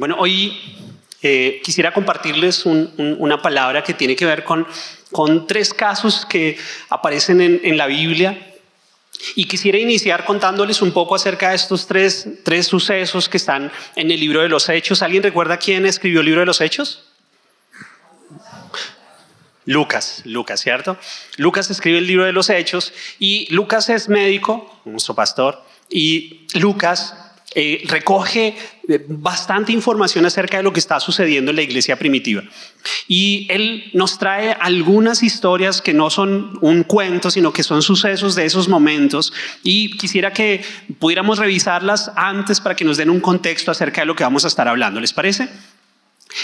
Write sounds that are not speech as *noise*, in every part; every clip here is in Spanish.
Bueno, hoy eh, quisiera compartirles una palabra que tiene que ver con, con tres casos que aparecen en, en, la Biblia. Y quisiera iniciar contándoles un poco acerca de estos tres, tres sucesos que están en el libro de los Hechos. ¿Alguien recuerda quién escribió el libro de los Hechos? Lucas, Lucas, ¿cierto? Lucas escribe el libro de los Hechos y Lucas es médico, nuestro pastor, y Lucas eh, recoge eh, bastante información acerca de lo que está sucediendo en la iglesia primitiva. Y él nos trae algunas historias que no son un cuento, sino que son sucesos de esos momentos. Y quisiera que pudiéramos revisarlas antes para que nos den un contexto acerca de lo que vamos a estar hablando. ¿Les parece?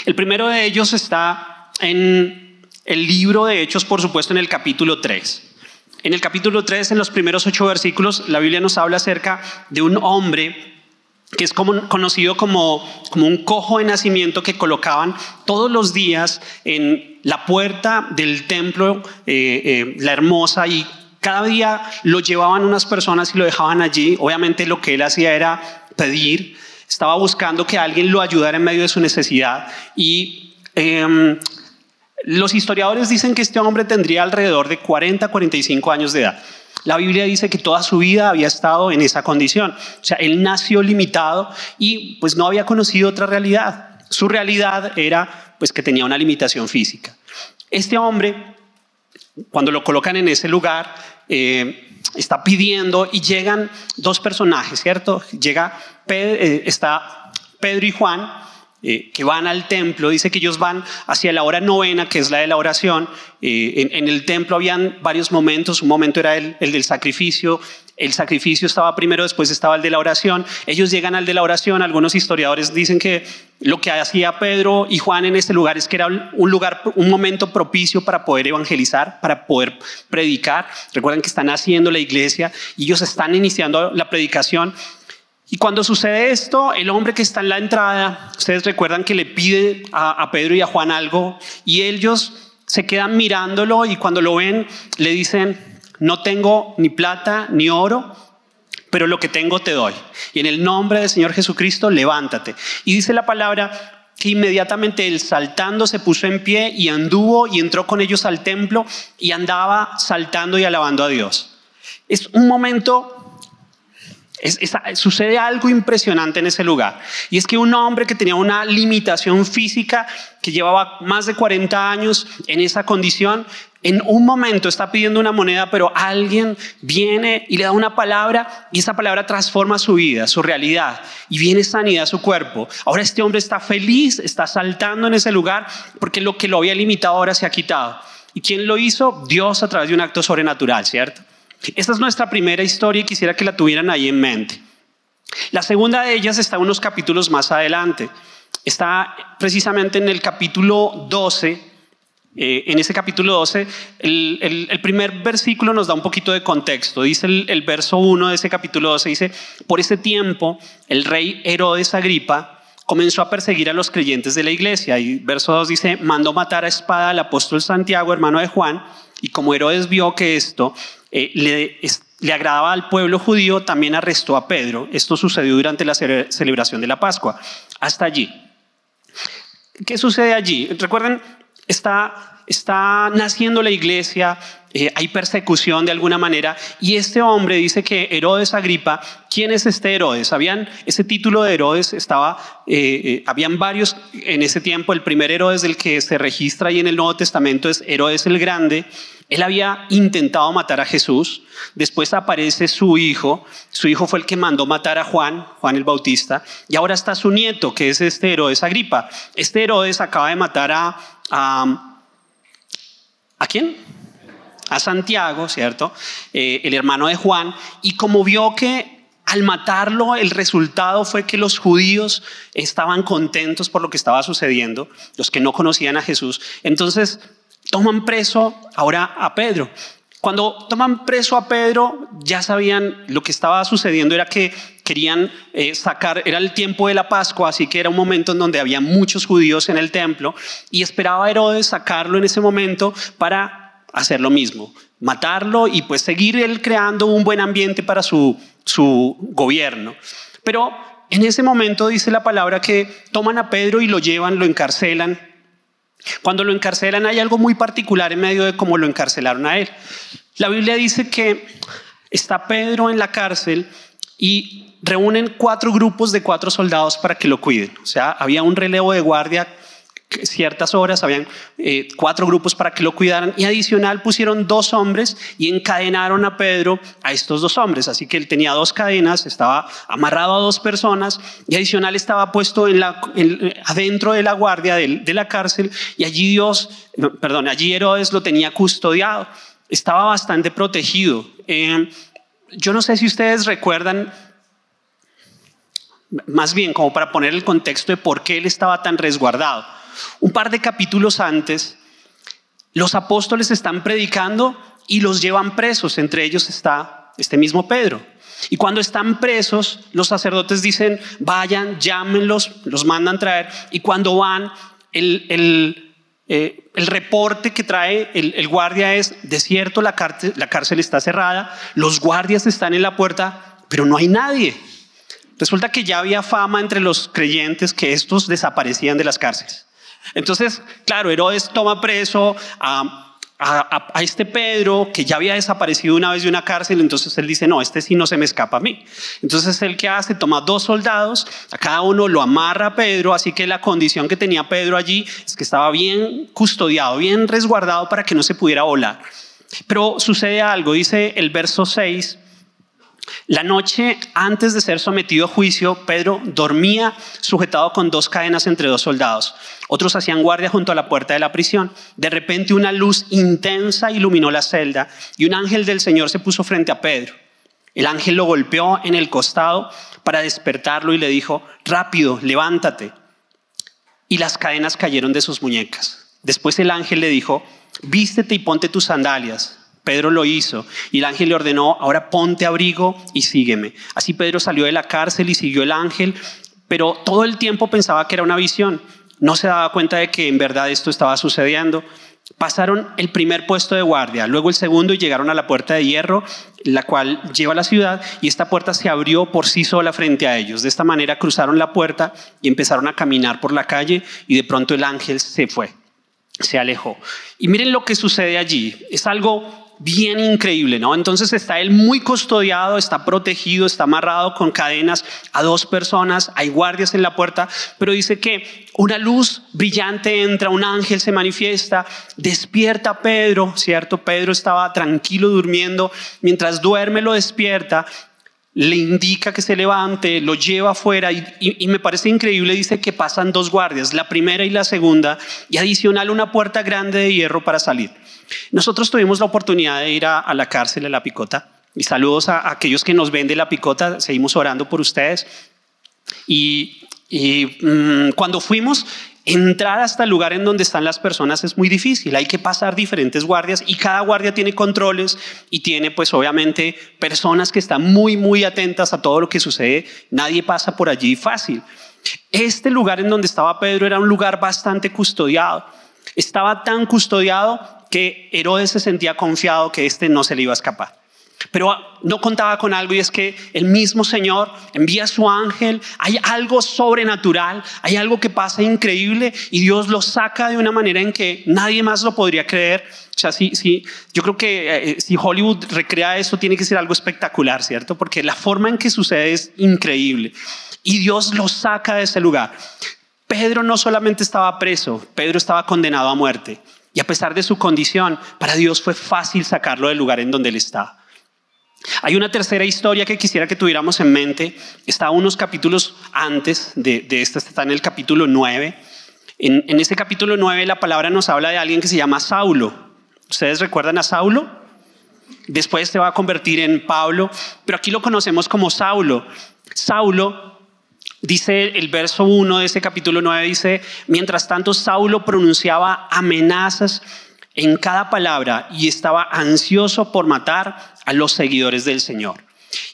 El primero de ellos está en el libro de Hechos, por supuesto, en el capítulo 3. En el capítulo 3, en los primeros ocho versículos, la Biblia nos habla acerca de un hombre que es conocido como, como un cojo de nacimiento que colocaban todos los días en la puerta del templo, eh, eh, la hermosa, y cada día lo llevaban unas personas y lo dejaban allí. Obviamente lo que él hacía era pedir, estaba buscando que alguien lo ayudara en medio de su necesidad. Y em, los historiadores dicen que este hombre tendría alrededor de 40, 45 años de edad. La Biblia dice que toda su vida había estado en esa condición. O sea, él nació limitado y pues no había conocido otra realidad. Su realidad era pues que tenía una limitación física. Este hombre, cuando lo colocan en ese lugar, eh, está pidiendo y llegan dos personajes, ¿cierto? Llega, eh, está Pedro y Juan, eh, que van al templo, dice que ellos van hacia la hora novena, que es la de la oración. Eh, en, el templo habían varios momentos, un momento era el, el, del sacrificio, el sacrificio estaba primero, después estaba el de la oración. Ellos llegan al de la oración, algunos historiadores dicen que lo que hacía Pedro y Juan en este lugar es que era un lugar, un momento propicio para poder evangelizar, para poder predicar. Recuerden que están haciendo la iglesia y ellos están iniciando la predicación y cuando sucede esto, el hombre que está en la entrada, ustedes recuerdan que le pide a, Pedro y a Juan algo y ellos se quedan mirándolo y cuando lo ven le dicen, no tengo ni plata ni oro, pero lo que tengo te doy. Y en el nombre del Señor Jesucristo, levántate. Y dice la palabra que inmediatamente él saltando se puso en pie y anduvo y entró con ellos al templo y andaba saltando y alabando a Dios. Es un momento sucede algo impresionante en ese lugar. Y es que un hombre que tenía una limitación física, que llevaba más de 40 años en esa condición, en un momento está pidiendo una moneda, pero alguien viene y le da una palabra y esa palabra transforma su vida, su realidad y viene sanidad a su cuerpo. Ahora este hombre está feliz, está saltando en ese lugar porque lo que lo había limitado ahora se ha quitado. ¿Y quién lo hizo? Dios a través de un acto sobrenatural, ¿cierto? Esta es nuestra primera historia y quisiera que la tuvieran ahí en mente. La segunda de ellas está unos capítulos más adelante. Está precisamente en el capítulo 12. Eh, en ese capítulo 12, el, primer versículo nos da un poquito de contexto. Dice el, verso 1 de ese capítulo 12, dice, por ese tiempo el rey Herodes Agripa comenzó a perseguir a los creyentes de la iglesia. Y verso 2 dice, mandó matar a espada al apóstol Santiago, hermano de Juan, y como Herodes vio que esto eh, le, agradaba al pueblo judío, también arrestó a Pedro. Esto sucedió durante la celebración de la Pascua. Hasta allí. ¿Qué sucede allí? Recuerden, está, está naciendo la iglesia, eh, hay persecución de alguna manera, y este hombre dice que Herodes Agripa, ¿quién es este Herodes? Habían, ese título de Herodes estaba, eh, habían varios en ese tiempo, el primer Herodes del que se registra ahí en el Nuevo Testamento es Herodes el Grande, él había intentado matar a Jesús, después aparece su hijo, su hijo fue el que mandó matar a Juan, Juan el Bautista, y ahora está su nieto, que es este Herodes Agripa. Este Herodes acaba de matar a... ¿A, ¿a quién? A Santiago, ¿cierto? Eh, el hermano de Juan, y como vio que al matarlo, el resultado fue que los judíos estaban contentos por lo que estaba sucediendo, los que no conocían a Jesús. Entonces toman preso ahora a Pedro. Cuando toman preso a Pedro, ya sabían lo que estaba sucediendo, era que querían eh, sacar, era el tiempo de la Pascua, así que era un momento en donde había muchos judíos en el templo, y esperaba Herodes sacarlo en ese momento para hacer lo mismo, matarlo y pues seguir él creando un buen ambiente para su, su gobierno. Pero en ese momento dice la palabra que toman a Pedro y lo llevan, lo encarcelan. Cuando lo encarcelan hay algo muy particular en medio de cómo lo encarcelaron a él. La Biblia dice que está Pedro en la cárcel y reúnen cuatro grupos de cuatro soldados para que lo cuiden. O sea, había un relevo de guardia ciertas horas, habían eh, cuatro grupos para que lo cuidaran y adicional pusieron dos hombres y encadenaron a Pedro a estos dos hombres. Así que él tenía dos cadenas, estaba amarrado a dos personas y adicional estaba puesto en la, adentro de la guardia de, la cárcel y allí Dios, perdón, allí Herodes lo tenía custodiado. Estaba bastante protegido. Eh, yo no sé si ustedes recuerdan más bien como para poner el contexto de por qué él estaba tan resguardado. Un par de capítulos antes, los apóstoles están predicando y los llevan presos, entre ellos está este mismo Pedro. Y cuando están presos, los sacerdotes dicen, vayan, llámenlos, los mandan traer. Y cuando van, el, el, eh, reporte que trae el, el, guardia es, desierto, la cárcel, la cárcel está cerrada, los guardias están en la puerta, pero no hay nadie. Resulta que ya había fama entre los creyentes que estos desaparecían de las cárceles. Entonces, claro, Herodes toma preso a, este Pedro que ya había desaparecido una vez de una cárcel, entonces él dice, no, este sí no se me escapa a mí. Entonces él que hace, toma dos soldados, a cada uno lo amarra a Pedro, así que la condición que tenía Pedro allí es que estaba bien custodiado, bien resguardado para que no se pudiera volar. Pero sucede algo, dice el verso 6, la noche antes de ser sometido a juicio, Pedro dormía sujetado con dos cadenas entre dos soldados. Otros hacían guardia junto a la puerta de la prisión. De repente una luz intensa iluminó la celda y un ángel del Señor se puso frente a Pedro. El ángel lo golpeó en el costado para despertarlo y le dijo, rápido, levántate. Y las cadenas cayeron de sus muñecas. Después el ángel le dijo, vístete y ponte tus sandalias. Pedro lo hizo y el ángel le ordenó, ahora ponte abrigo y sígueme. Así Pedro salió de la cárcel y siguió el ángel, pero todo el tiempo pensaba que era una visión. No se daba cuenta de que en verdad esto estaba sucediendo. Pasaron el primer puesto de guardia, luego el segundo y llegaron a la puerta de hierro, la cual lleva a la ciudad, y esta puerta se abrió por sí sola frente a ellos. De esta manera cruzaron la puerta y empezaron a caminar por la calle y de pronto el ángel se fue, se alejó. Y miren lo que sucede allí. Es algo bien increíble, ¿no? Entonces está él muy custodiado, está protegido, está amarrado con cadenas a dos personas, hay guardias en la puerta, pero dice que una luz brillante entra, un ángel se manifiesta, despierta a Pedro, ¿cierto? Pedro estaba tranquilo durmiendo, mientras duerme lo despierta, le indica que se levante, lo lleva afuera y, me parece increíble, dice que pasan dos guardias, la primera y la segunda, y adicional una puerta grande de hierro para salir. Nosotros tuvimos la oportunidad de ir a, la cárcel de La Picota y saludos a, aquellos que nos ven de La Picota, seguimos orando por ustedes. Y, mm, cuando fuimos, entrar hasta el lugar en donde están las personas es muy difícil. Hay que pasar diferentes guardias y cada guardia tiene controles y tiene pues obviamente personas que están muy, muy atentas a todo lo que sucede. Nadie pasa por allí fácil. Este lugar en donde estaba Pedro era un lugar bastante custodiado. Estaba tan custodiado que Herodes se sentía confiado que este no se le iba a escapar. Pero no contaba con algo y es que el mismo Señor envía a su ángel, hay algo sobrenatural, hay algo que pasa increíble y Dios lo saca de una manera en que nadie más lo podría creer. O sea, sí, sí, yo creo que eh, si Hollywood recrea eso tiene que ser algo espectacular, ¿cierto? Porque la forma en que sucede es increíble. Y Dios lo saca de ese lugar. Pedro no solamente estaba preso, Pedro estaba condenado a muerte. Y a pesar de su condición, para Dios fue fácil sacarlo del lugar en donde él estaba. Hay una tercera historia que quisiera que tuviéramos en mente. Está unos capítulos antes de, de esta, está en el capítulo 9. En, en este capítulo 9 la palabra nos habla de alguien que se llama Saulo. ¿Ustedes recuerdan a Saulo? Después se va a convertir en Pablo, pero aquí lo conocemos como Saulo. Saulo Dice el verso 1 de ese capítulo 9, dice, mientras tanto Saulo pronunciaba amenazas en cada palabra y estaba ansioso por matar a los seguidores del Señor.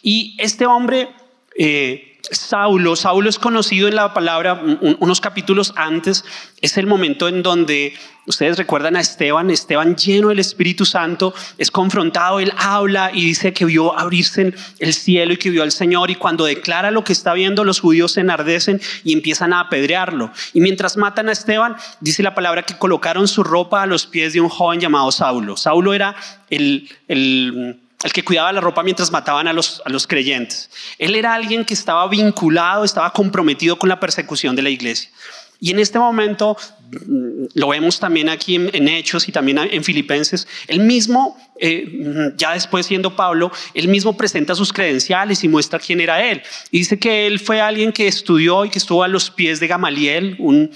Y este hombre, eh, Saulo, Saulo es conocido en la palabra unos capítulos antes, es el momento en donde ustedes recuerdan a Esteban, Esteban lleno del Espíritu Santo, es confrontado, él habla y dice que vio abrirse el cielo y que vio al Señor y cuando declara lo que está viendo los judíos se enardecen y empiezan a apedrearlo. Y mientras matan a Esteban, dice la palabra que colocaron su ropa a los pies de un joven llamado Saulo. Saulo era el, el el que cuidaba la ropa mientras mataban a los, a los creyentes. Él era alguien que estaba vinculado, estaba comprometido con la persecución de la iglesia. Y en este momento, mm, lo vemos también aquí en, Hechos y también en Filipenses, él mismo, eh, ya después siendo Pablo, él mismo presenta sus credenciales y muestra quién era él. Y dice que él fue alguien que estudió y que estuvo a los pies de Gamaliel, un,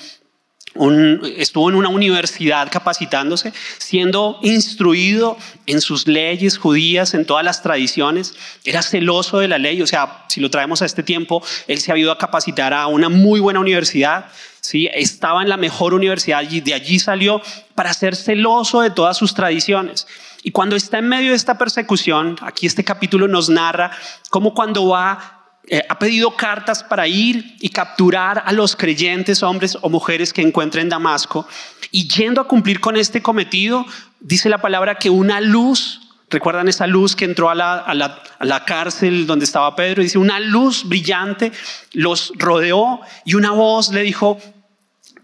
estuvo en una universidad capacitándose, siendo instruido en sus leyes judías, en todas las tradiciones, era celoso de la ley, o sea, si lo traemos a este tiempo, él se ha ido a capacitar a una muy buena universidad, ¿sí? estaba en la mejor universidad y de allí salió para ser celoso de todas sus tradiciones. Y cuando está en medio de esta persecución, aquí este capítulo nos narra cómo cuando va eh, ha pedido cartas para ir y capturar a los creyentes, hombres o mujeres que encuentre en Damasco. Y yendo a cumplir con este cometido, dice la palabra que una luz, recuerdan esa luz que entró a la, a la, a la cárcel donde estaba Pedro, dice, una luz brillante los rodeó y una voz le dijo,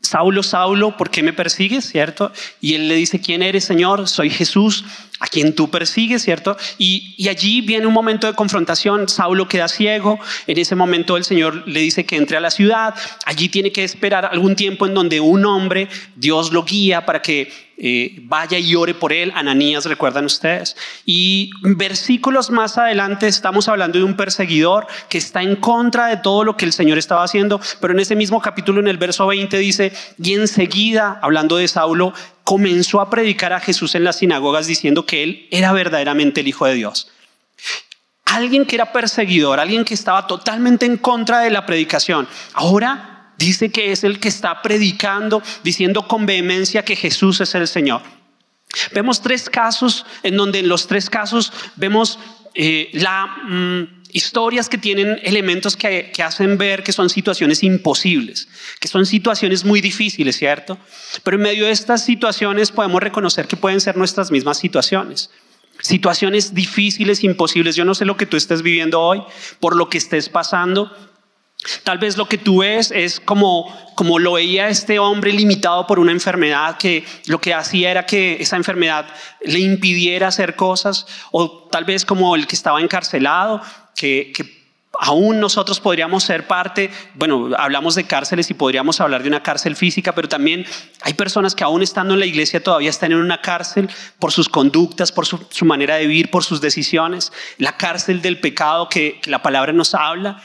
Saulo, Saulo, ¿por qué me persigues? ¿Cierto? Y él le dice, ¿quién eres, Señor? Soy Jesús, a quien tú persigues, ¿cierto? Y, y, allí viene un momento de confrontación, Saulo queda ciego, en ese momento el Señor le dice que entre a la ciudad, allí tiene que esperar algún tiempo en donde un hombre, Dios lo guía para que eh, vaya y ore por él, Ananías, recuerdan ustedes. Y versículos más adelante estamos hablando de un perseguidor que está en contra de todo lo que el Señor estaba haciendo, pero en ese mismo capítulo, en el verso 20 dice, y enseguida, hablando de Saulo, comenzó a predicar a Jesús en las sinagogas diciendo que él era verdaderamente el Hijo de Dios. Alguien que era perseguidor, alguien que estaba totalmente en contra de la predicación, ahora dice que es el que está predicando, diciendo con vehemencia que Jesús es el Señor. Vemos tres casos en donde en los tres casos vemos eh, la... Mm, historias que tienen elementos que, hacen ver que son situaciones imposibles, que son situaciones muy difíciles, ¿cierto? Pero en medio de estas situaciones podemos reconocer que pueden ser nuestras mismas situaciones. Situaciones difíciles, imposibles. Yo no sé lo que tú estés viviendo hoy, por lo que estés pasando. Tal vez lo que tú ves es como, como lo veía este hombre limitado por una enfermedad que lo que hacía era que esa enfermedad le impidiera hacer cosas, o tal vez como el que estaba encarcelado que, aún nosotros podríamos ser parte, bueno, hablamos de cárceles y podríamos hablar de una cárcel física, pero también hay personas que aún estando en la iglesia todavía están en una cárcel por sus conductas, por su, manera de vivir, por sus decisiones, la cárcel del pecado que, la palabra nos habla.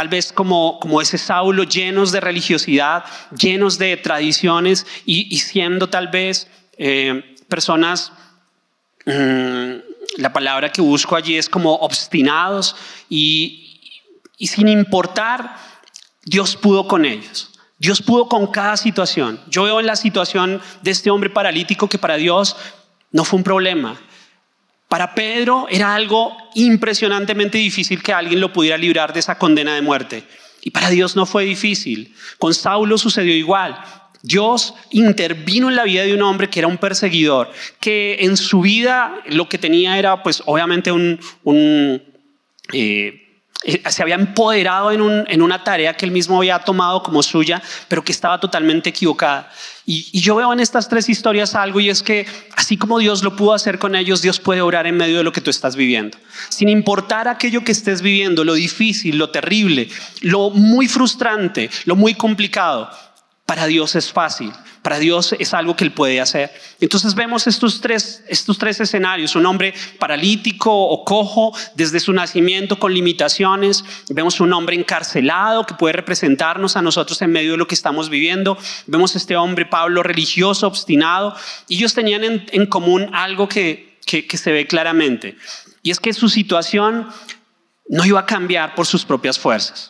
Tal vez como, como ese Saulo, llenos de religiosidad, llenos de tradiciones y, siendo tal vez eh, personas mm, la palabra que busco allí es como obstinados y, y sin importar, Dios pudo con ellos. Dios pudo con cada situación. Yo veo en la situación de este hombre paralítico que para Dios no fue un problema. Para Pedro era algo impresionantemente difícil que alguien lo pudiera librar de esa condena de muerte. Y para Dios no fue difícil. Con Saulo sucedió igual. Dios intervino en la vida de un hombre que era un perseguidor, que en su vida lo que tenía era pues obviamente un... Eh, se había empoderado en, en, una tarea que él mismo había tomado como suya, pero que estaba totalmente equivocada. Y, y, yo veo en estas tres historias algo y es que así como Dios lo pudo hacer con ellos, Dios puede orar en medio de lo que tú estás viviendo. Sin importar aquello que estés viviendo, lo difícil, lo terrible, lo muy frustrante, lo muy complicado, para Dios es fácil, para Dios es algo que Él puede hacer. Entonces vemos estos tres, estos tres escenarios, un hombre paralítico o cojo desde su nacimiento con limitaciones, vemos un hombre encarcelado que puede representarnos a nosotros en medio de lo que estamos viviendo, vemos este hombre Pablo religioso, obstinado, y ellos tenían en, común algo que, se ve claramente, y es que su situación no iba a cambiar por sus propias fuerzas.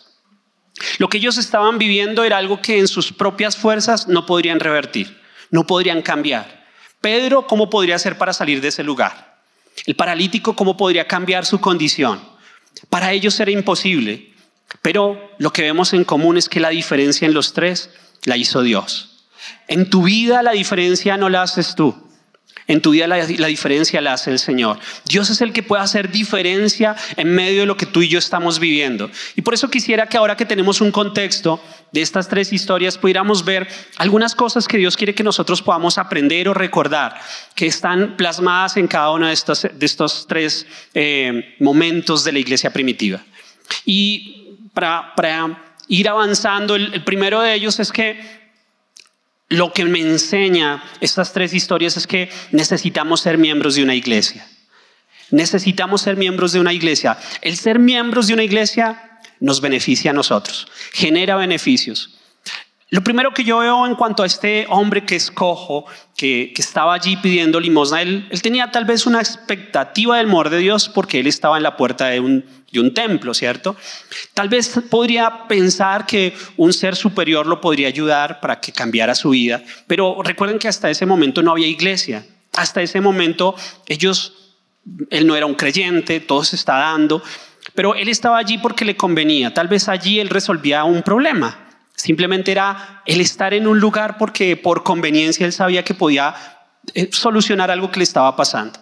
Lo que ellos estaban viviendo era algo que en sus propias fuerzas no podrían revertir, no podrían cambiar. Pedro, ¿cómo podría hacer para salir de ese lugar? El paralítico, ¿cómo podría cambiar su condición? Para ellos era imposible. Pero lo que vemos en común es que la diferencia en los tres la hizo Dios. En tu vida la diferencia no la haces tú. En tu vida la, diferencia la hace el Señor. Dios es el que puede hacer diferencia en medio de lo que tú y yo estamos viviendo. Y por eso quisiera que ahora que tenemos un contexto de estas tres historias pudiéramos ver algunas cosas que Dios quiere que nosotros podamos aprender o recordar, que están plasmadas en cada uno de estos, de estos tres eh, momentos de la iglesia primitiva. Y para, ir avanzando, el primero de ellos es que lo que me enseña estas tres historias es que necesitamos ser miembros de una iglesia. Necesitamos ser miembros de una iglesia. El ser miembros de una iglesia nos beneficia a nosotros, genera beneficios. Lo primero que yo veo en cuanto a este hombre que es cojo, que, estaba allí pidiendo limosna, él, tenía tal vez una expectativa del amor de Dios porque él estaba en la puerta de un, de un templo, ¿cierto? Tal vez podría pensar que un ser superior lo podría ayudar para que cambiara su vida, pero recuerden que hasta ese momento no había iglesia. Hasta ese momento ellos, él no era un creyente, todo se está dando, pero él estaba allí porque le convenía. Tal vez allí él resolvía un problema. Simplemente era el estar en un lugar porque por conveniencia él sabía que podía eh, solucionar algo que le estaba pasando.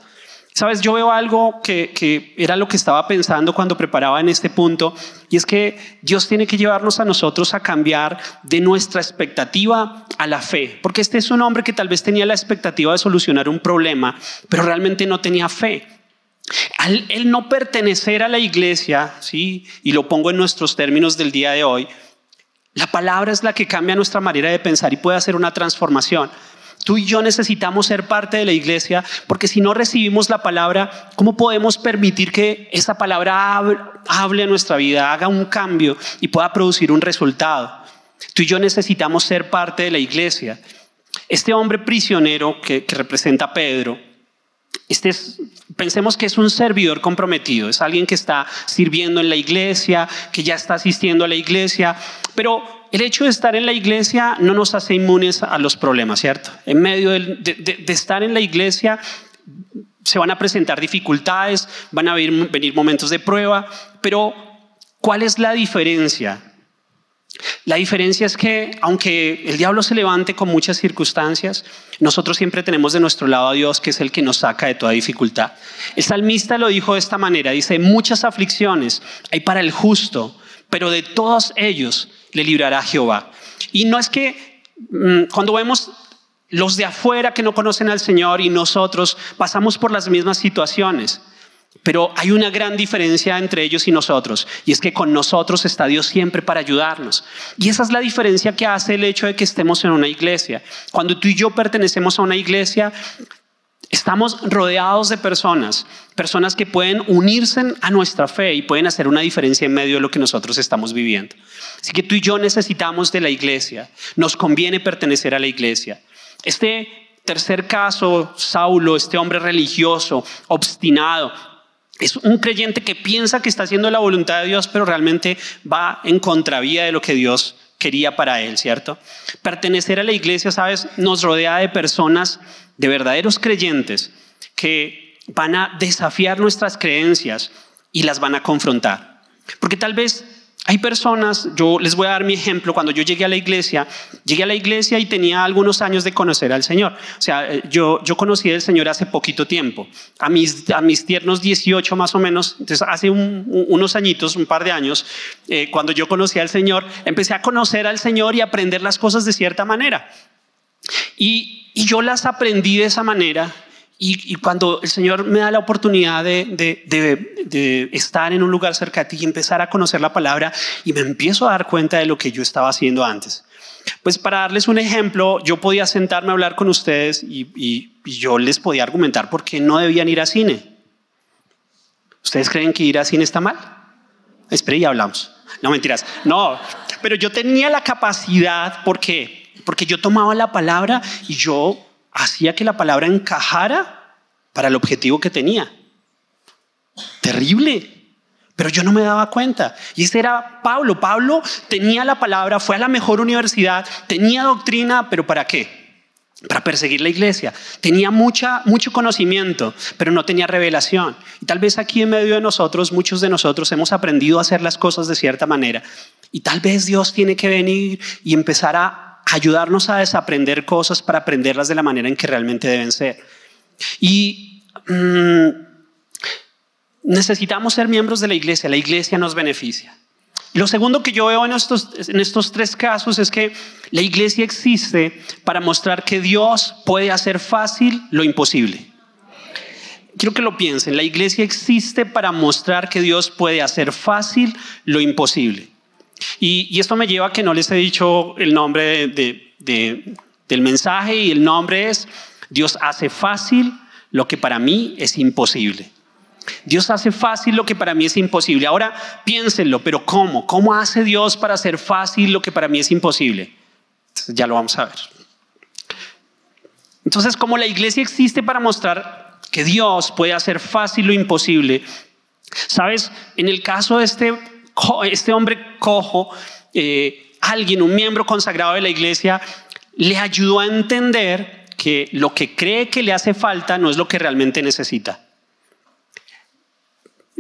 Sabes, yo veo algo que, era lo que estaba pensando cuando preparaba en este punto, y es que Dios tiene que llevarnos a nosotros a cambiar de nuestra expectativa a la fe, porque este es un hombre que tal vez tenía la expectativa de solucionar un problema, pero realmente no tenía fe. Al no pertenecer a la iglesia, ¿sí? y lo pongo en nuestros términos del día de hoy, la palabra es la que cambia nuestra manera de pensar y puede hacer una transformación. Tú y yo necesitamos ser parte de la iglesia porque si no recibimos la palabra, ¿cómo podemos permitir que esa palabra hable, en nuestra vida, haga un cambio y pueda producir un resultado? Tú y yo necesitamos ser parte de la iglesia. Este hombre prisionero que, representa a Pedro, este pensemos que es un servidor comprometido, es alguien que está sirviendo en la iglesia, que ya está asistiendo a la iglesia, pero el hecho de estar en la iglesia no nos hace inmunes a los problemas, ¿cierto? En medio de, estar en la iglesia se van a presentar dificultades, van a venir momentos de prueba, pero ¿cuál es la diferencia? La diferencia es que aunque el diablo se levante con muchas circunstancias, nosotros siempre tenemos de nuestro lado a Dios, que es el que nos saca de toda dificultad. El salmista lo dijo de esta manera, dice, muchas aflicciones hay para el justo, pero de todos ellos le librará Jehová. Y no es que mm, cuando vemos los de afuera que no conocen al Señor y nosotros pasamos por las mismas situaciones, pero hay una gran diferencia entre ellos y nosotros, y es que con nosotros está Dios siempre para ayudarnos. Y esa es la diferencia que hace el hecho de que estemos en una iglesia. Cuando tú y yo pertenecemos a una iglesia, Estamos rodeados de personas, personas que pueden unirse a nuestra fe y pueden hacer una diferencia en medio de lo que nosotros estamos viviendo. Así que tú y yo necesitamos de la iglesia, nos conviene pertenecer a la iglesia. Este tercer caso, Saulo, este hombre religioso, obstinado, es un creyente que piensa que está haciendo la voluntad de Dios, pero realmente va en contravía de lo que Dios quería para él, ¿cierto? Pertenecer a la iglesia, sabes, nos rodea de personas, de verdaderos creyentes, que van a desafiar nuestras creencias y las van a confrontar. Porque tal vez hay personas, yo les voy a dar mi ejemplo, cuando yo llegué a la iglesia, llegué a la iglesia y tenía algunos años de conocer al Señor. O sea, eh, yo, yo conocí al Señor hace poquito tiempo, a mis, a mis tiernos 18 más o menos, entonces hace unos añitos, un par de años, eh, cuando yo conocí al Señor, empecé a conocer al Señor y aprender las cosas de cierta manera. Y, y yo las aprendí de esa manera y, cuando el Señor me da la oportunidad de, estar en un lugar cerca de ti y empezar a conocer la palabra y me empiezo a dar cuenta de lo que yo estaba haciendo antes. Pues para darles un ejemplo, yo podía sentarme a hablar con ustedes y, yo les podía argumentar por qué no debían ir a cine. ¿Ustedes creen que ir a cine está mal? Espera y hablamos. No, mentiras. No, pero yo tenía la capacidad, ¿por qué? Porque yo tomaba la palabra y yo hacía que la palabra encajara para el objetivo que tenía. Terrible. Pero yo no me daba cuenta. Y ese era Pablo. Pablo tenía la palabra, fue a la mejor universidad, tenía doctrina, pero ¿para qué? para perseguir la iglesia. Tenía mucha, mucho conocimiento, pero no tenía revelación. Y tal vez aquí en medio de nosotros, muchos de nosotros hemos aprendido a hacer las cosas de cierta manera. Y tal vez Dios tiene que venir y empezar a ayudarnos a desaprender cosas para aprenderlas de la manera en que realmente deben ser. Y mm, necesitamos ser miembros de la iglesia. La iglesia nos beneficia. Lo segundo que yo veo en estos, en estos tres casos es que la iglesia existe para mostrar que Dios puede hacer fácil lo imposible. Quiero que lo piensen, la iglesia existe para mostrar que Dios puede hacer fácil lo imposible. Y, esto me lleva a que no les he dicho el nombre del mensaje y el nombre es Dios hace fácil lo que para mí es imposible. Dios hace fácil lo que para mí es imposible. Ahora piénsenlo, pero ¿cómo? ¿Cómo hace Dios para hacer fácil lo que para mí es imposible? ya lo vamos a ver. Entonces, como la iglesia existe para mostrar que Dios puede hacer fácil lo imposible, sabes, en el caso de este, este hombre cojo, eh, alguien, un miembro consagrado de la iglesia, le ayudó a entender que lo que cree que le hace falta no es lo que realmente necesita.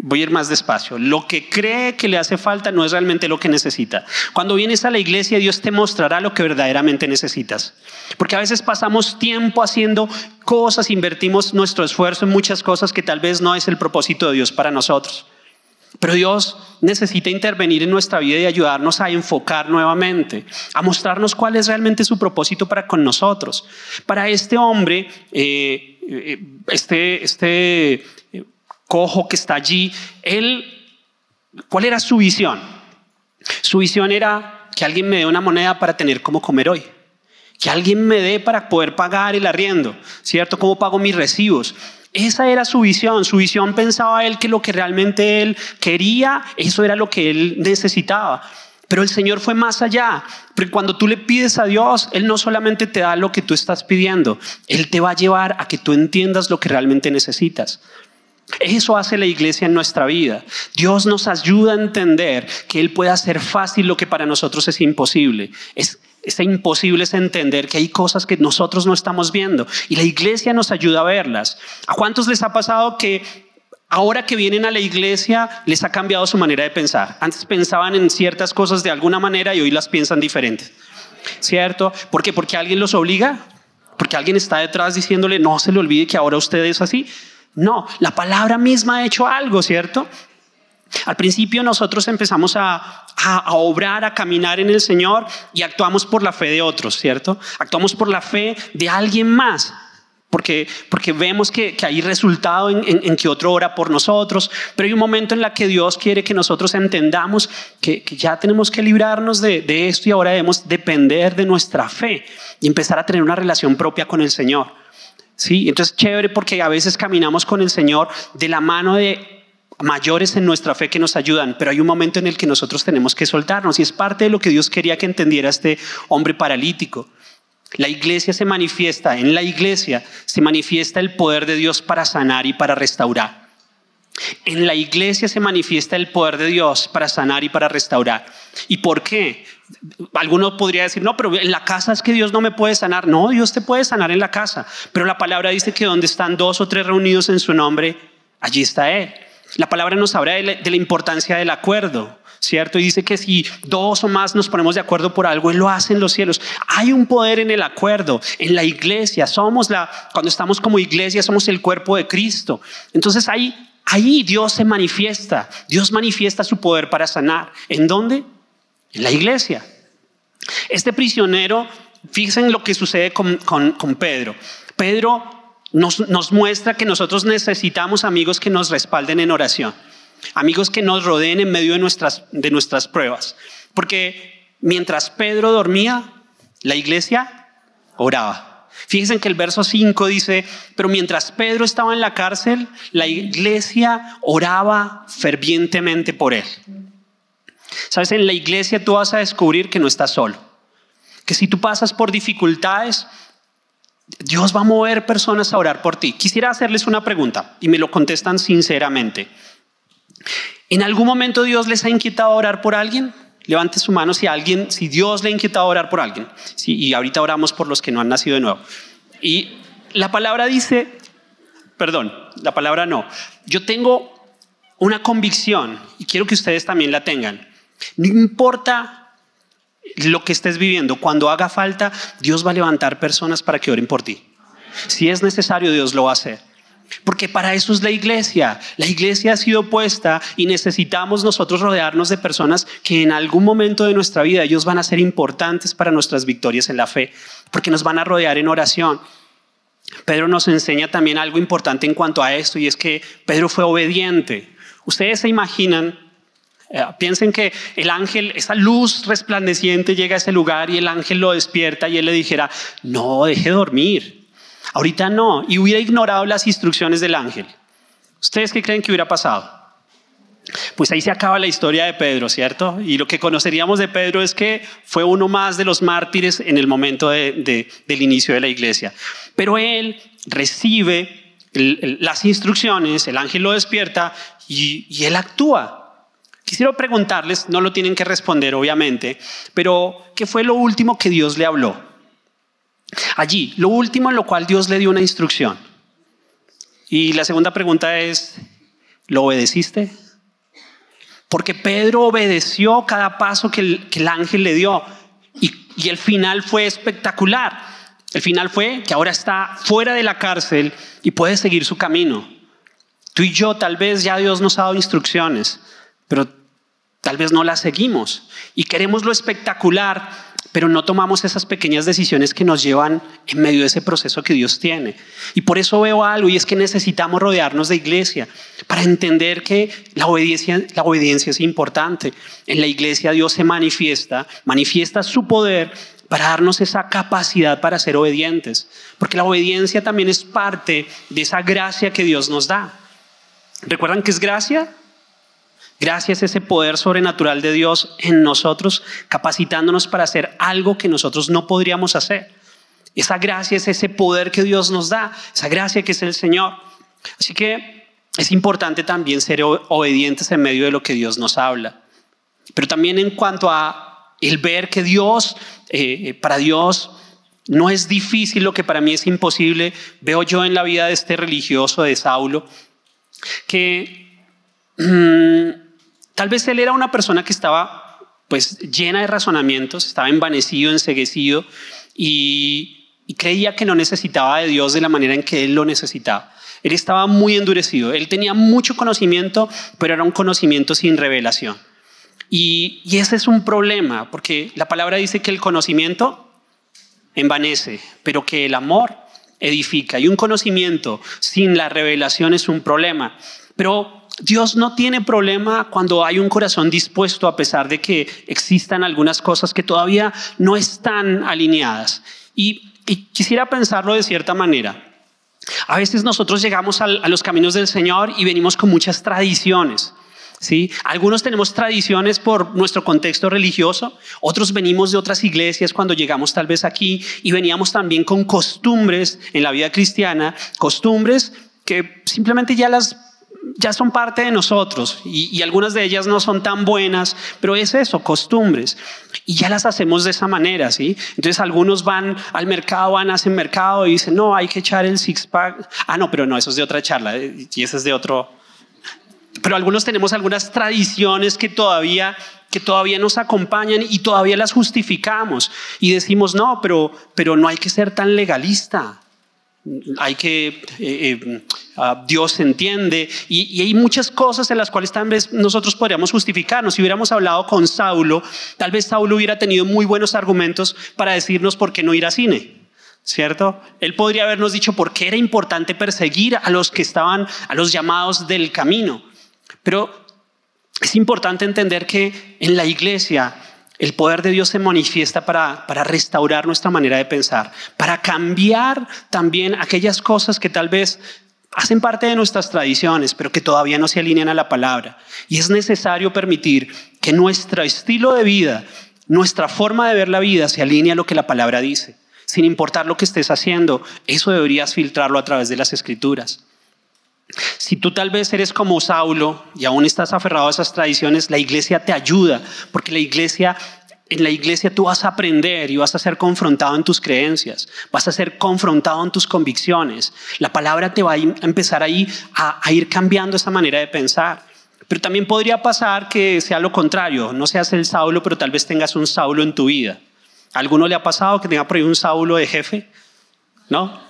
Voy a ir más despacio. Lo que cree que le hace falta no es realmente lo que necesita. Cuando vienes a la iglesia, Dios te mostrará lo que verdaderamente necesitas. Porque a veces pasamos tiempo haciendo cosas, invertimos nuestro esfuerzo en muchas cosas que tal vez no es el propósito de Dios para nosotros. Pero Dios necesita intervenir en nuestra vida y ayudarnos a enfocar nuevamente, a mostrarnos cuál es realmente su propósito para con nosotros. Para este hombre, eh, eh, este, este cojo que está allí, él, ¿cuál era su visión? Su visión era que alguien me dé una moneda para tener como comer hoy. Que alguien me dé para poder pagar el arriendo, ¿cierto? ¿Cómo pago mis recibos? Esa era su visión. Su visión pensaba él que lo que realmente él quería, eso era lo que él necesitaba. Pero el Señor fue más allá. Porque cuando tú le pides a Dios, Él no solamente te da lo que tú estás pidiendo, Él te va a llevar a que tú entiendas lo que realmente necesitas. Eso hace la iglesia en nuestra vida. Dios nos ayuda a entender que Él puede hacer fácil lo que para nosotros es imposible. Es, imposible es entender que hay cosas que nosotros no estamos viendo y la iglesia nos ayuda a verlas. ¿A cuántos les ha pasado que ahora que vienen a la iglesia les ha cambiado su manera de pensar? Antes pensaban en ciertas cosas de alguna manera y hoy las piensan diferentes. ¿Cierto? ¿Por qué? Porque alguien los obliga. Porque alguien está detrás diciéndole, no se le olvide que ahora usted es así. No, la palabra misma ha hecho algo, ¿cierto? Al principio nosotros empezamos a, obrar, a caminar en el Señor y actuamos por la fe de otros, ¿cierto? Actuamos por la fe de alguien más, porque, porque vemos que, hay resultado en, que otro ora por nosotros, pero hay un momento en la que Dios quiere que nosotros entendamos que, ya tenemos que librarnos de, de esto y ahora debemos depender de nuestra fe y empezar a tener una relación propia con el Señor. Sí, entonces chévere porque a veces caminamos con el Señor de la mano de mayores en nuestra fe que nos ayudan, pero hay un momento en el que nosotros tenemos que soltarnos y es parte de lo que Dios quería que entendiera este hombre paralítico. La iglesia se manifiesta, en la iglesia se manifiesta el poder de Dios para sanar y para restaurar. En la iglesia se manifiesta el poder de Dios para sanar y para restaurar. ¿Y por qué? Alguno podría decir, no, pero en la casa es que Dios no me puede sanar. No, Dios te puede sanar en la casa. Pero la palabra dice que donde están dos o tres reunidos en su nombre, allí está Él. La palabra nos habla de la, importancia del acuerdo, ¿cierto? Y dice que si dos o más nos ponemos de acuerdo por algo, Él lo hace en los cielos. Hay un poder en el acuerdo, en la iglesia. Somos la, cuando estamos como iglesia, somos el cuerpo de Cristo. Entonces ahí, ahí Dios se manifiesta. Dios manifiesta su poder para sanar. ¿En dónde? en la iglesia. Este prisionero, fíjense lo que sucede con, Pedro. Pedro nos, muestra que nosotros necesitamos amigos que nos respalden en oración, amigos que nos rodeen en medio de nuestras, de nuestras pruebas. Porque mientras Pedro dormía, la iglesia oraba. Fíjense que el verso 5 dice, pero mientras Pedro estaba en la cárcel, la iglesia oraba fervientemente por él. Sabes, en la iglesia tú vas a descubrir que no estás solo. Que si tú pasas por dificultades, Dios va a mover personas a orar por ti. Quisiera hacerles una pregunta y me lo contestan sinceramente. ¿En algún momento Dios les ha inquietado a orar por alguien? Levante su mano si alguien, si Dios le ha inquietado a orar por alguien. Y ahorita oramos por los que no han nacido de nuevo. Y la palabra dice, perdón, la palabra no. Yo tengo una convicción y quiero que ustedes también la tengan. No importa lo que estés viviendo, cuando haga falta, Dios va a levantar personas para que oren por ti. Si es necesario, Dios lo va a hacer. Porque para eso es la iglesia. La iglesia ha sido puesta y necesitamos nosotros rodearnos de personas que en algún momento de nuestra vida ellos van a ser importantes para nuestras victorias en la fe, porque nos van a rodear en oración. Pedro nos enseña también algo importante en cuanto a esto y es que Pedro fue obediente. Ustedes se imaginan, eh, piensen que el ángel, esa luz resplandeciente llega a ese lugar y el ángel lo despierta y él le dijera, no, deje dormir, ahorita no, y hubiera ignorado las instrucciones del ángel. ¿Ustedes qué creen que hubiera pasado? Pues ahí se acaba la historia de Pedro, ¿cierto? Y lo que conoceríamos de Pedro es que fue uno más de los mártires en el momento del inicio de la iglesia. Pero él recibe las instrucciones, el ángel lo despierta y él actúa. Quisiera preguntarles, no lo tienen que responder obviamente, pero ¿qué fue lo último que Dios le habló? Allí, lo último en lo cual Dios le dio una instrucción. Y la segunda pregunta es, ¿lo obedeciste? Porque Pedro obedeció cada paso que el, ángel le dio. Y, y el final fue espectacular. El final fue que ahora está fuera de la cárcel y puede seguir su camino. Tú y yo tal vez ya Dios nos ha dado instrucciones, pero tal vez no las seguimos. Y queremos lo espectacular, pero no tomamos esas pequeñas decisiones que nos llevan en medio de ese proceso que Dios tiene. Y por eso veo algo, y es que necesitamos rodearnos de iglesia para entender que la obediencia, la obediencia es importante. En la iglesia Dios se manifiesta, manifiesta su poder para darnos esa capacidad para ser obedientes, porque la obediencia también es parte de esa gracia que Dios nos da. ¿Recuerdan que es gracia? Gracias a ese poder sobrenatural de Dios en nosotros, capacitándonos para hacer algo que nosotros no podríamos hacer. Esa gracia es ese poder que Dios nos da, esa gracia que es el Señor. Así que es importante también ser obedientes en medio de lo que Dios nos habla. Pero también en cuanto a el ver que Dios, eh, para Dios, no es difícil lo que para mí es imposible, veo yo en la vida de este religioso de Saulo, que mm, Tal vez él era una persona que estaba pues llena de razonamientos, estaba envanecido, enseguecido y, creía que no necesitaba de Dios de la manera en que él lo necesitaba. Él estaba muy endurecido, él tenía mucho conocimiento, pero era un conocimiento sin revelación. Y, y, ese es un problema, porque la palabra dice que el conocimiento envanece, pero que el amor edifica. Y un conocimiento sin la revelación es un problema. Pero Dios no tiene problema cuando hay un corazón dispuesto a pesar de que existan algunas cosas que todavía no están alineadas. Y, quisiera pensarlo de cierta manera. A veces nosotros llegamos a los caminos del Señor y venimos con muchas tradiciones. ¿sí? Algunos tenemos tradiciones por nuestro contexto religioso, otros venimos de otras iglesias cuando llegamos tal vez aquí y veníamos también con costumbres en la vida cristiana, costumbres que simplemente ya las ya son parte de nosotros y, algunas de ellas no son tan buenas, pero es eso, costumbres. Y ya las hacemos de esa manera, ¿sí? Entonces algunos van al mercado, van, hacen mercado y dicen, no, hay que echar el six-pack. Ah, no, pero no, eso es de otra charla eh, y ese es de otro. Pero algunos tenemos algunas tradiciones que todavía que todavía nos acompañan y todavía las justificamos y decimos, no, pero, pero no hay que ser tan legalista hay que, eh, eh, Dios entiende, y, hay muchas cosas en las cuales tal vez nosotros podríamos justificarnos. Si hubiéramos hablado con Saulo, tal vez Saulo hubiera tenido muy buenos argumentos para decirnos por qué no ir a cine. ¿Cierto? Él podría habernos dicho por qué era importante perseguir a los que estaban, a los llamados del camino. Pero es importante entender que en la iglesia el poder de Dios se manifiesta para, para, restaurar nuestra manera de pensar, para cambiar también aquellas cosas que tal vez hacen parte de nuestras tradiciones, pero que todavía no se alinean a la palabra. Y es necesario permitir que nuestro estilo de vida, nuestra forma de ver la vida se alinee a lo que la palabra dice. Sin importar lo que estés haciendo, eso deberías filtrarlo a través de las escrituras. Si tú tal vez eres como Saulo y aún estás aferrado a esas tradiciones, la iglesia te ayuda, porque la iglesia en la iglesia tú vas a aprender y vas a ser confrontado en tus creencias, vas a ser confrontado en tus convicciones. La palabra te va a empezar ahí a, ir cambiando esa manera de pensar. Pero también podría pasar que sea lo contrario, no seas el Saulo, pero tal vez tengas un Saulo en tu vida. ¿A alguno le ha pasado que tenga por un Saulo de jefe? ¿No?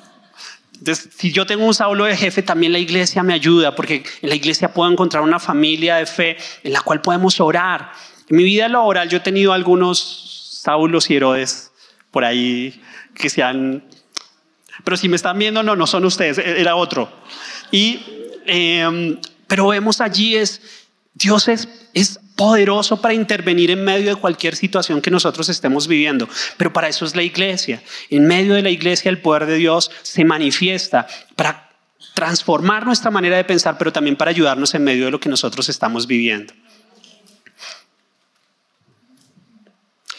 Entonces, si yo tengo un Saulo de jefe, también la iglesia me ayuda, porque en la iglesia puedo encontrar una familia de fe en la cual podemos orar. En mi vida laboral yo he tenido algunos Saulos y Herodes por ahí que se han... Pero si me están viendo, no, no son ustedes, e-, era otro. Y, em, pero vemos allí es, Dios es, es poderoso para intervenir en medio de cualquier situación que nosotros estemos viviendo. Pero para eso es la iglesia. En medio de la iglesia el poder de Dios se manifiesta para transformar nuestra manera de pensar, pero también para ayudarnos en medio de lo que nosotros estamos viviendo.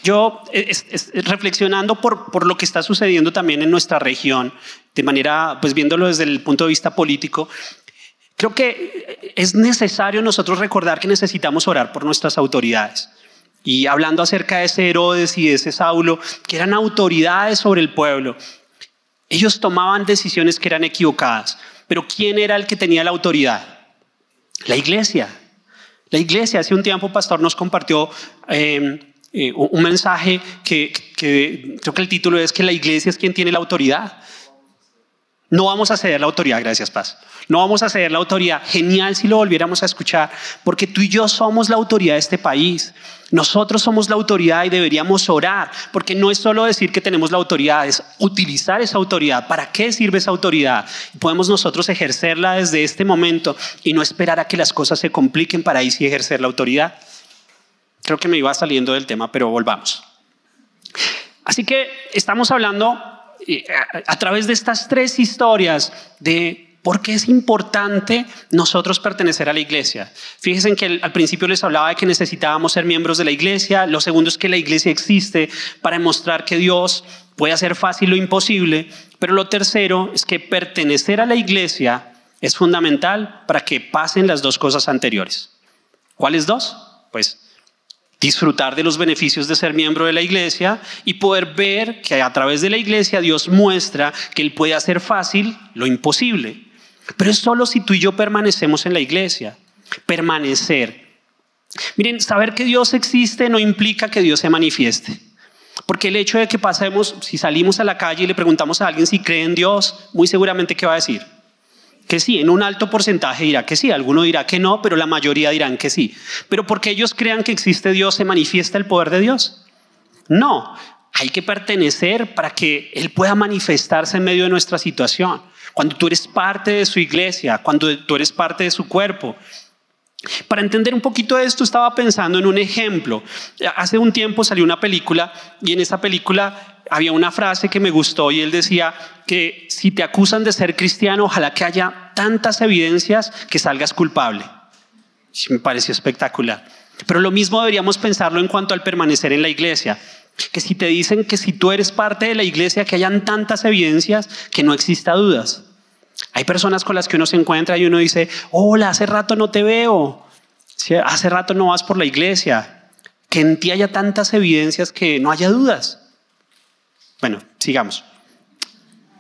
Yo, reflexionando por, por, lo que está sucediendo también en nuestra región, de manera, pues viéndolo desde el punto de vista político, Creo que es necesario nosotros recordar que necesitamos orar por nuestras autoridades. Y hablando acerca de ese Herodes y de ese Saulo, que eran autoridades sobre el pueblo, ellos tomaban decisiones que eran equivocadas. Pero ¿quién era el que tenía la autoridad? La iglesia. La iglesia, hace un tiempo, pastor, nos compartió em, eh, un mensaje que, que creo que el título es que la iglesia es quien tiene la autoridad. No vamos a ceder la autoridad, gracias Paz. No vamos a ceder la autoridad. Genial si lo volviéramos a escuchar, porque tú y yo somos la autoridad de este país. Nosotros somos la autoridad y deberíamos orar, porque no es solo decir que tenemos la autoridad, es utilizar esa autoridad. ¿Para qué sirve esa autoridad? Podemos nosotros ejercerla desde este momento y no esperar a que las cosas se compliquen para ahí sí ejercer la autoridad. Creo que me iba saliendo del tema, pero volvamos. Así que estamos hablando a través de estas tres historias de por qué es importante nosotros pertenecer a la iglesia. Fíjense que al principio les hablaba de que necesitábamos ser miembros de la iglesia. Lo segundo es que la iglesia existe para demostrar que Dios puede hacer fácil lo imposible. Pero lo tercero es que pertenecer a la iglesia es fundamental para que pasen las dos cosas anteriores. ¿Cuáles dos? Pues disfrutar de los beneficios de ser miembro de la iglesia y poder ver que a través de la iglesia Dios muestra que Él puede hacer fácil lo imposible. Pero es solo si tú y yo permanecemos en la iglesia. Permanecer. Miren, saber que Dios existe no implica que Dios se manifieste. Porque el hecho de que pasemos, si salimos a la calle y le preguntamos a alguien si cree en Dios, muy seguramente ¿qué va a decir? Que sí, en un alto porcentaje dirá que sí, alguno dirá que no, pero la mayoría dirán que sí. Pero porque ellos crean que existe Dios, ¿se manifiesta el poder de Dios? No, hay que pertenecer para que Él pueda manifestarse en medio de nuestra situación. Cuando tú eres parte de su iglesia, cuando tú eres parte de su cuerpo. Para entender un poquito de esto, estaba pensando en un ejemplo. Hace un tiempo salió una película y en esa película había una frase que me gustó y él decía que si te acusan de ser cristiano, ojalá que haya tantas evidencias que salgas culpable. me pareció espectacular. Pero lo mismo deberíamos pensarlo en cuanto al permanecer en la iglesia. Que si te dicen que si tú eres parte de la iglesia, que hayan tantas evidencias que no exista dudas. Hay personas con las que uno se encuentra y uno dice, hola, hace rato no te veo. Hace rato no vas por la iglesia. Que en ti haya tantas evidencias que no haya dudas. Bueno, sigamos.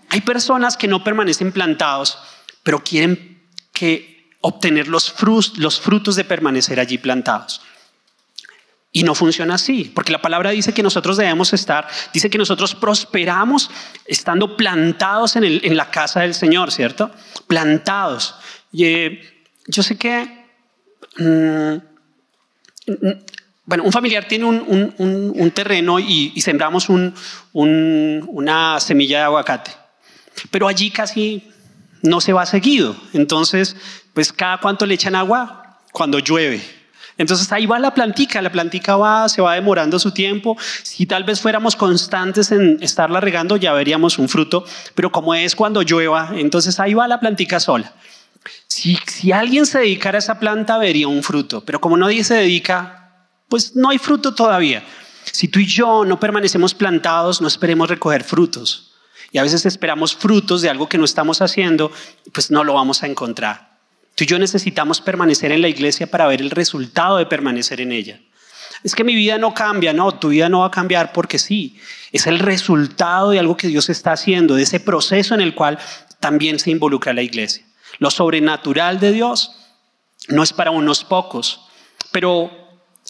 Hay personas que no permanecen plantados, pero quieren que obtener los frutos, los frutos de permanecer allí plantados. Y no funciona así, porque la palabra dice que nosotros debemos estar, dice que nosotros prosperamos estando plantados en, el, en la casa del Señor, ¿cierto? Plantados. Y, eh, yo sé que mm, bueno, un familiar tiene un, terreno y, sembramos una semilla de aguacate, pero allí casi no se va seguido. Entonces, pues cada cuánto le echan agua cuando llueve. Entonces ahí va la plantica, la plantica va, se va demorando su tiempo. Si tal vez fuéramos constantes en estarla regando, ya veríamos un fruto, pero como es cuando llueva, entonces ahí va la plantica sola. Si, si alguien se dedicara a esa planta, vería un fruto, pero como nadie se dedica, pues no hay fruto todavía. Si tú y yo no permanecemos plantados, no esperemos recoger frutos. Y a veces esperamos frutos de algo que no estamos haciendo, pues no lo vamos a encontrar. Tú y yo necesitamos permanecer en la iglesia para ver el resultado de permanecer en ella. es que mi vida no cambia, no, tu vida no va a cambiar porque sí, es el resultado de algo que Dios está haciendo, de ese proceso en el cual también se involucra la iglesia. Lo sobrenatural de Dios no es para unos pocos, pero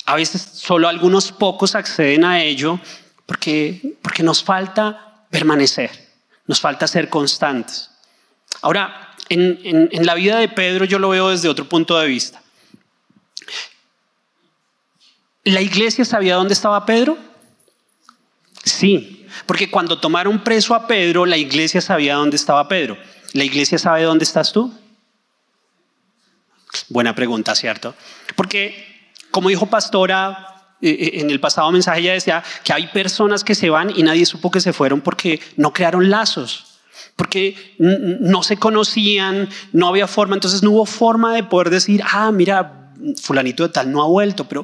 a veces solo algunos pocos acceden a ello porque, porque nos falta permanecer, nos falta ser constantes. Ahora, en, la vida de Pedro yo lo veo desde otro punto de vista. ¿La iglesia sabía dónde estaba Pedro? Sí, porque cuando tomaron preso a Pedro, la iglesia sabía dónde estaba Pedro. ¿La iglesia sabe dónde estás tú? Buena pregunta, ¿cierto? Porque, como dijo Pastora eh, eh, en el pasado mensaje, ella decía que hay personas que se van y nadie supo que se fueron porque no crearon lazos, porque no se conocían, no había forma, entonces no hubo forma de poder decir, ah, mira, fulanito de tal no ha vuelto, pero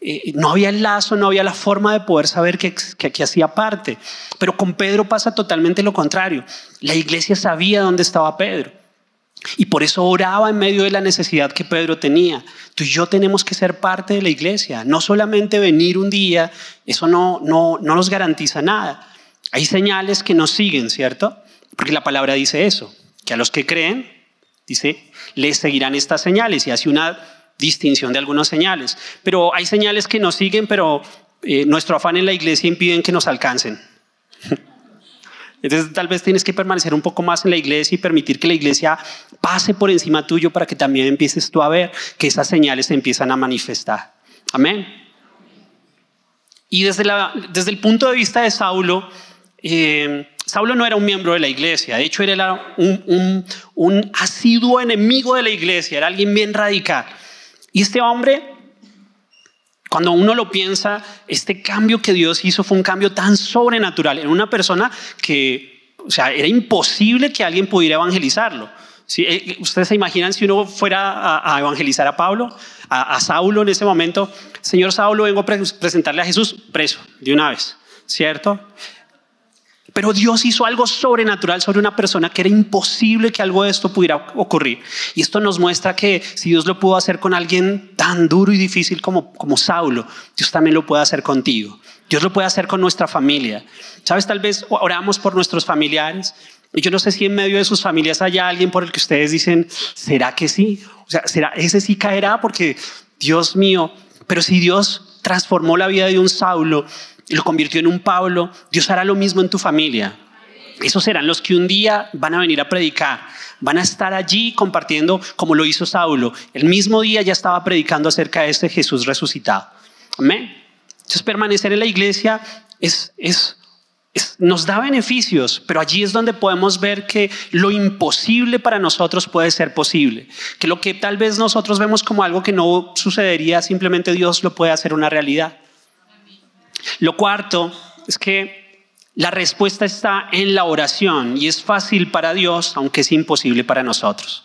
eh, no había el lazo, no había la forma de poder saber que, que aquí hacía parte. Pero con Pedro pasa totalmente lo contrario. La iglesia sabía dónde estaba Pedro. Y por eso oraba en medio de la necesidad que Pedro tenía. Tú y yo tenemos que ser parte de la iglesia, no solamente venir un día, eso no, no, no nos garantiza nada. Hay señales que nos siguen, ¿cierto? Porque la palabra dice eso, que a los que creen, dice, les seguirán estas señales y hace una distinción de algunas señales. Pero hay señales que nos siguen, pero eh, nuestro afán en la iglesia impiden que nos alcancen. *laughs* Entonces tal vez tienes que permanecer un poco más en la iglesia y permitir que la iglesia pase por encima tuyo para que también empieces tú a ver que esas señales se empiezan a manifestar. Amén. Y desde, la, desde el punto de vista de Saulo, eh, Saulo no era un miembro de la iglesia, de hecho era un, un, un asiduo enemigo de la iglesia, era alguien bien radical. Y este hombre, cuando uno lo piensa, este cambio que Dios hizo fue un cambio tan sobrenatural en una persona que, o sea, era imposible que alguien pudiera evangelizarlo. ¿Sí? Eh, ¿Ustedes se imaginan si uno fuera a, evangelizar a Pablo, a, a, Saulo en ese momento? Señor Saulo, vengo a presentarle a Jesús preso de una vez, ¿cierto? Pero Dios hizo algo sobrenatural sobre una persona que era imposible que algo de esto pudiera ocurrir. Y esto nos muestra que si Dios lo pudo hacer con alguien tan duro y difícil como, como Saulo, Dios también lo puede hacer contigo. Dios lo puede hacer con nuestra familia. ¿Sabes? Tal vez oramos por nuestros familiares. Y yo no sé si en medio de sus familias haya alguien por el que ustedes dicen, ¿será que sí? O sea, ¿será, ese sí caerá porque, Dios mío, pero si Dios transformó la vida de un Saulo y lo convirtió en un Pablo, Dios hará lo mismo en tu familia. Esos serán los que un día van a venir a predicar, van a estar allí compartiendo como lo hizo Saulo. El mismo día ya estaba predicando acerca de este Jesús resucitado. Amén. Entonces permanecer en la iglesia es, es, nos da beneficios, pero allí es donde podemos ver que lo imposible para nosotros puede ser posible. Que lo que tal vez nosotros vemos como algo que no sucedería, simplemente Dios lo puede hacer una realidad. Lo cuarto es que la respuesta está en la oración y es fácil para Dios, aunque es imposible para nosotros.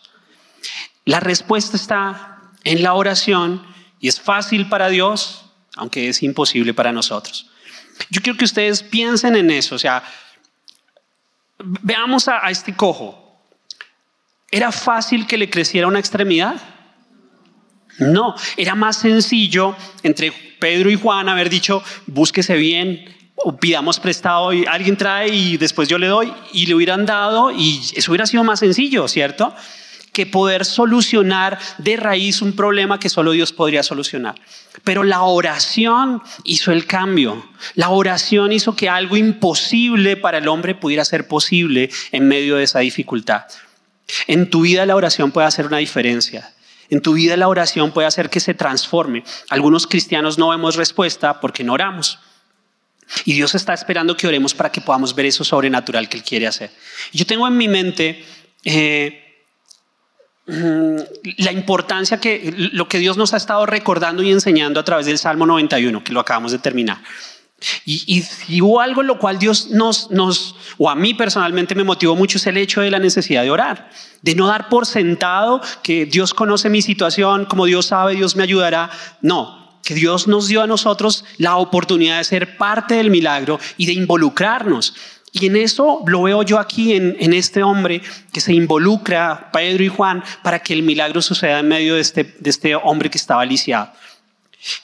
La respuesta está en la oración y es fácil para Dios, aunque es imposible para nosotros. Yo quiero que ustedes piensen en eso, o sea, veamos a, a este cojo. ¿Era fácil que le creciera una extremidad? No, era más sencillo entre Pedro y Juan haber dicho, búsquese bien, o pidamos prestado y alguien trae y después yo le doy y le hubieran dado y eso hubiera sido más sencillo, ¿cierto? Que poder solucionar de raíz un problema que solo Dios podría solucionar. Pero la oración hizo el cambio. La oración hizo que algo imposible para el hombre pudiera ser posible en medio de esa dificultad. En tu vida la oración puede hacer una diferencia. En tu vida la oración puede hacer que se transforme. Algunos cristianos no vemos respuesta porque no oramos. Y Dios está esperando que oremos para que podamos ver eso sobrenatural que Él quiere hacer. Yo tengo en mi mente eh, mm, la importancia que lo que Dios nos ha estado recordando y enseñando a través del Salmo 91, que lo acabamos de terminar. Y, si hubo algo en lo cual Dios nos, nos, o a mí personalmente me motivó mucho, es el hecho de la necesidad de orar, de no dar por sentado que Dios conoce mi situación, como Dios sabe, Dios me ayudará. No, que Dios nos dio a nosotros la oportunidad de ser parte del milagro y de involucrarnos. Y en eso lo veo yo aquí en, en, este hombre que se involucra, Pedro y Juan, para que el milagro suceda en medio de este, de este hombre que estaba lisiado.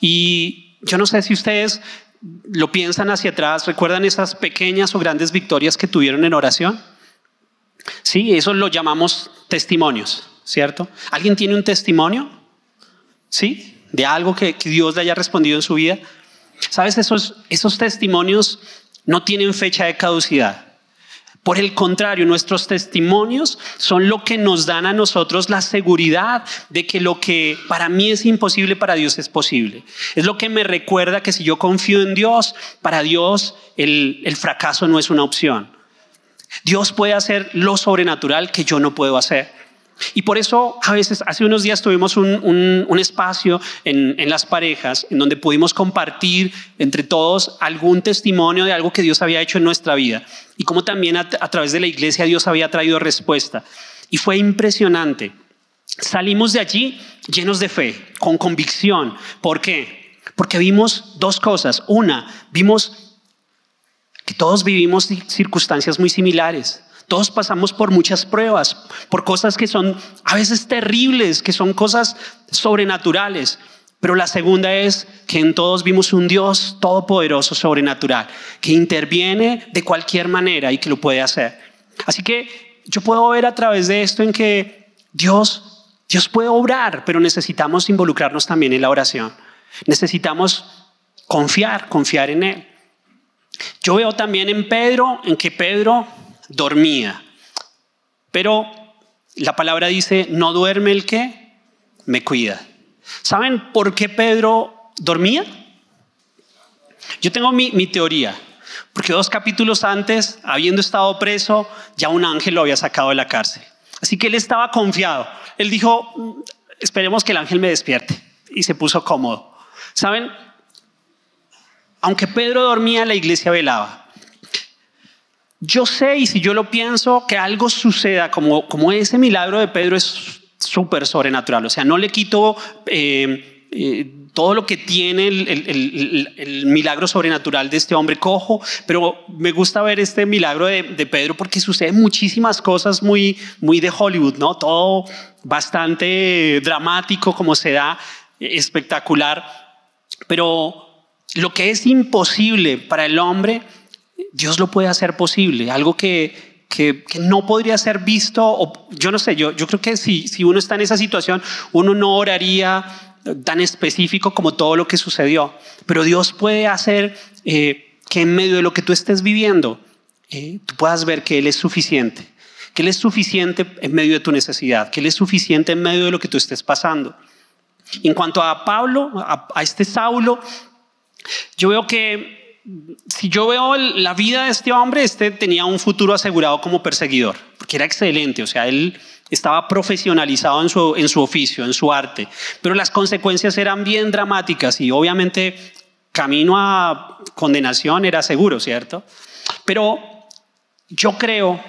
Y yo no sé si ustedes lo piensan hacia atrás, recuerdan esas pequeñas o grandes victorias que tuvieron en oración. Sí, eso lo llamamos testimonios, ¿cierto? ¿Alguien tiene un testimonio? ¿Sí? De algo que, Dios le haya respondido en su vida. ¿Sabes? Esos, esos testimonios no tienen fecha de caducidad. Por el contrario, nuestros testimonios son lo que nos dan a nosotros la seguridad de que lo que para mí es imposible, para Dios es posible. Es lo que me recuerda que si yo confío en Dios, para Dios el, el fracaso no es una opción. Dios puede hacer lo sobrenatural que yo no puedo hacer. Y por eso a veces, hace unos días tuvimos un, espacio en, las parejas en donde pudimos compartir entre todos algún testimonio de algo que Dios había hecho en nuestra vida y cómo también a, a través de la iglesia Dios había traído respuesta. Y fue impresionante. Salimos de allí llenos de fe, con convicción. ¿Por qué? Porque vimos dos cosas. Una, vimos que todos vivimos circunstancias muy similares. Todos pasamos por muchas pruebas, por cosas que son a veces terribles, que son cosas sobrenaturales. Pero la segunda es que en todos vimos un Dios todopoderoso, sobrenatural, que interviene de cualquier manera y que lo puede hacer. Así que yo puedo ver a través de esto en que Dios, Dios puede obrar, pero necesitamos involucrarnos también en la oración. Necesitamos confiar, confiar en Él. Yo veo también en Pedro, en que Pedro dormía. Pero la palabra dice, no duerme el que me cuida. ¿Saben por qué Pedro dormía? Yo tengo mi, teoría. Porque dos capítulos antes, habiendo estado preso, ya un ángel lo había sacado de la cárcel. Así que él estaba confiado. Él dijo, mm, esperemos que el ángel me despierte. Y se puso cómodo. ¿Saben? Aunque Pedro dormía, la iglesia velaba. Yo sé, y si yo lo pienso, que algo suceda como, como ese milagro de Pedro es súper sobrenatural. O sea, no le quito eh, eh, todo lo que tiene el, milagro sobrenatural de este hombre cojo, pero me gusta ver este milagro de, Pedro porque sucede muchísimas cosas muy, muy de Hollywood, ¿no? Todo bastante dramático como se da, espectacular. Pero lo que es imposible para el hombre, Dios lo puede hacer posible, algo que, que, no podría ser visto, yo no sé, yo, yo creo que si, si uno está en esa situación, uno no oraría tan específico como todo lo que sucedió, pero Dios puede hacer eh, que en medio de lo que tú estés viviendo, eh, tú puedas ver que Él es suficiente, que Él es suficiente en medio de tu necesidad, que Él es suficiente en medio de lo que tú estés pasando. En cuanto a Pablo, a este Saulo, yo veo que si yo veo la vida de este hombre, este tenía un futuro asegurado como perseguidor, porque era excelente, o sea, él estaba profesionalizado en su, en su oficio, en su arte, pero las consecuencias eran bien dramáticas y obviamente camino a condenación era seguro, ¿cierto? Pero yo creo,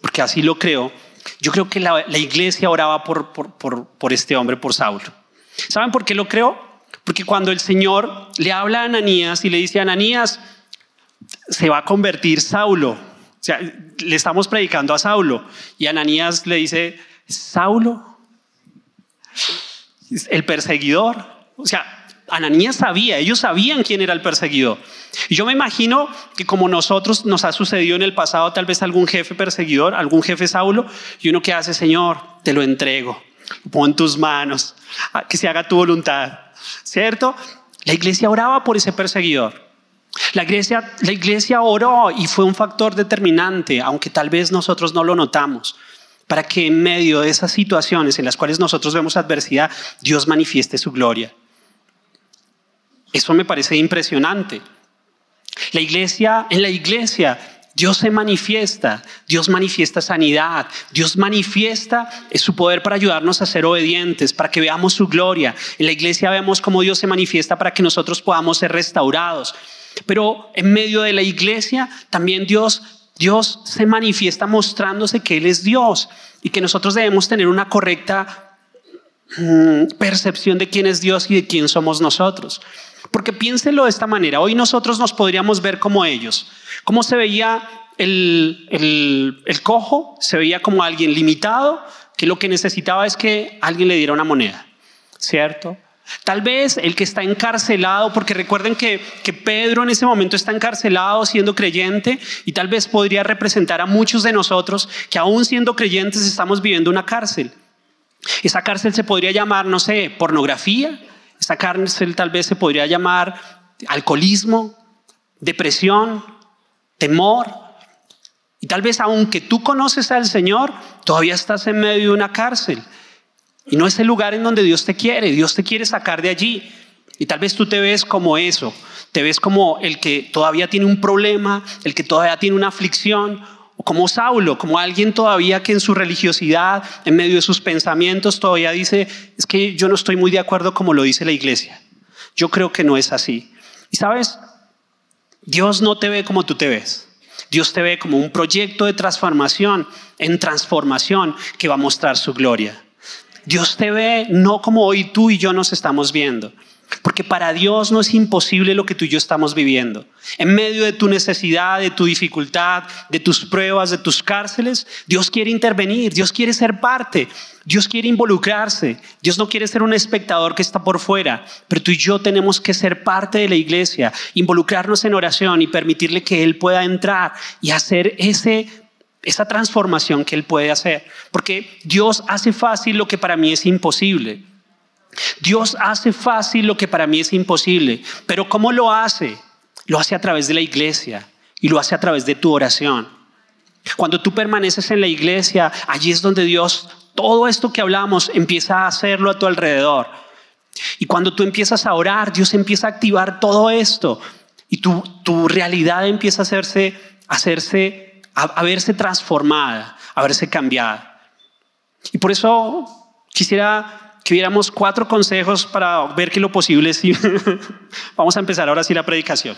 porque así lo creo, yo creo que la, iglesia oraba por, por, por este hombre, por Saulo. ¿Saben por qué lo creo? Porque cuando el Señor le habla a Ananías y le dice Ananías, se va a convertir Saulo. O sea, le estamos predicando a Saulo. Y Ananías le dice, Saulo, el perseguidor. O sea, Ananías sabía, ellos sabían quién era el perseguidor. Y yo me imagino que como nosotros nos ha sucedido en el pasado, tal vez algún jefe perseguidor, algún jefe Saulo, y uno que hace, Señor, te lo entrego, lo pongo en tus manos, que se haga tu voluntad. ¿Cierto? La iglesia oraba por ese perseguidor. La iglesia, la iglesia oró y fue un factor determinante, aunque tal vez nosotros no lo notamos, para que en medio de esas situaciones en las cuales nosotros vemos adversidad, Dios manifieste su gloria. Eso me parece impresionante. La iglesia, en la iglesia, Dios se manifiesta, Dios manifiesta sanidad, Dios manifiesta su poder para ayudarnos a ser obedientes, para que veamos su gloria. En la iglesia vemos cómo Dios se manifiesta para que nosotros podamos ser restaurados. Pero en medio de la iglesia también Dios, Dios se manifiesta mostrándose que Él es Dios y que nosotros debemos tener una correcta mm, percepción de quién es Dios y de quién somos nosotros. Porque piénselo de esta manera, hoy nosotros nos podríamos ver como ellos. ¿Cómo se veía el, el, cojo? Se veía como alguien limitado, que lo que necesitaba es que alguien le diera una moneda, ¿cierto? Tal vez el que está encarcelado, porque recuerden que, que, Pedro en ese momento está encarcelado siendo creyente y tal vez podría representar a muchos de nosotros que aún siendo creyentes estamos viviendo una cárcel. Esa cárcel se podría llamar, no sé, pornografía, esa cárcel tal vez se podría llamar alcoholismo, depresión, temor. Y tal vez aunque tú conoces al Señor, todavía estás en medio de una cárcel. Y no es el lugar en donde Dios te quiere, Dios te quiere sacar de allí. Y tal vez tú te ves como eso, te ves como el que todavía tiene un problema, el que todavía tiene una aflicción, o como Saulo, como alguien todavía que en su religiosidad, en medio de sus pensamientos, todavía dice, es que yo no estoy muy de acuerdo como lo dice la iglesia. Yo creo que no es así. Y sabes, Dios no te ve como tú te ves. Dios te ve como un proyecto de transformación, en transformación que va a mostrar su gloria. Dios te ve no como hoy tú y yo nos estamos viendo. Porque para Dios no es imposible lo que tú y yo estamos viviendo. En medio de tu necesidad, de tu dificultad, de tus pruebas, de tus cárceles, Dios quiere intervenir, Dios quiere ser parte, Dios quiere involucrarse, Dios no quiere ser un espectador que está por fuera, pero tú y yo tenemos que ser parte de la iglesia, involucrarnos en oración y permitirle que Él pueda entrar y hacer ese esa transformación que Él puede hacer. Porque Dios hace fácil lo que para mí es imposible. Dios hace fácil lo que para mí es imposible, pero ¿cómo lo hace? Lo hace a través de la iglesia y lo hace a través de tu oración. Cuando tú permaneces en la iglesia, allí es donde Dios, todo esto que hablamos, empieza a hacerlo a tu alrededor. Y cuando tú empiezas a orar, Dios empieza a activar todo esto y tu, tu realidad empieza a hacerse, a hacerse, a verse transformada, a verse cambiada. Y por eso quisiera que viéramos cuatro consejos para ver que lo posible es... *laughs* Vamos a empezar ahora sí la predicación.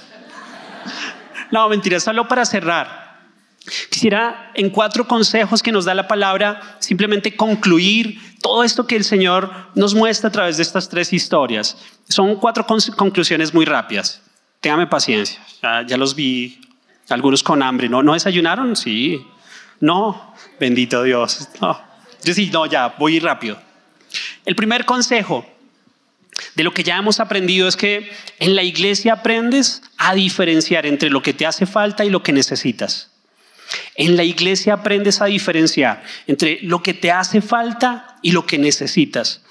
No, mentira, solo para cerrar. Quisiera en cuatro consejos que nos da la palabra simplemente concluir todo esto que el Señor nos muestra a través de estas tres historias. Son cuatro conclusiones muy rápidas. Téngame paciencia. Ya, los vi, algunos con hambre. ¿No, ¿No desayunaron? Sí. No. Bendito Dios. No. Yo sí, no, ya, voy rápido. El primer consejo de lo que ya hemos aprendido es que en la iglesia aprendes a diferenciar entre lo que te hace falta y lo que necesitas. En la iglesia aprendes a diferenciar entre lo que te hace falta y lo que necesitas.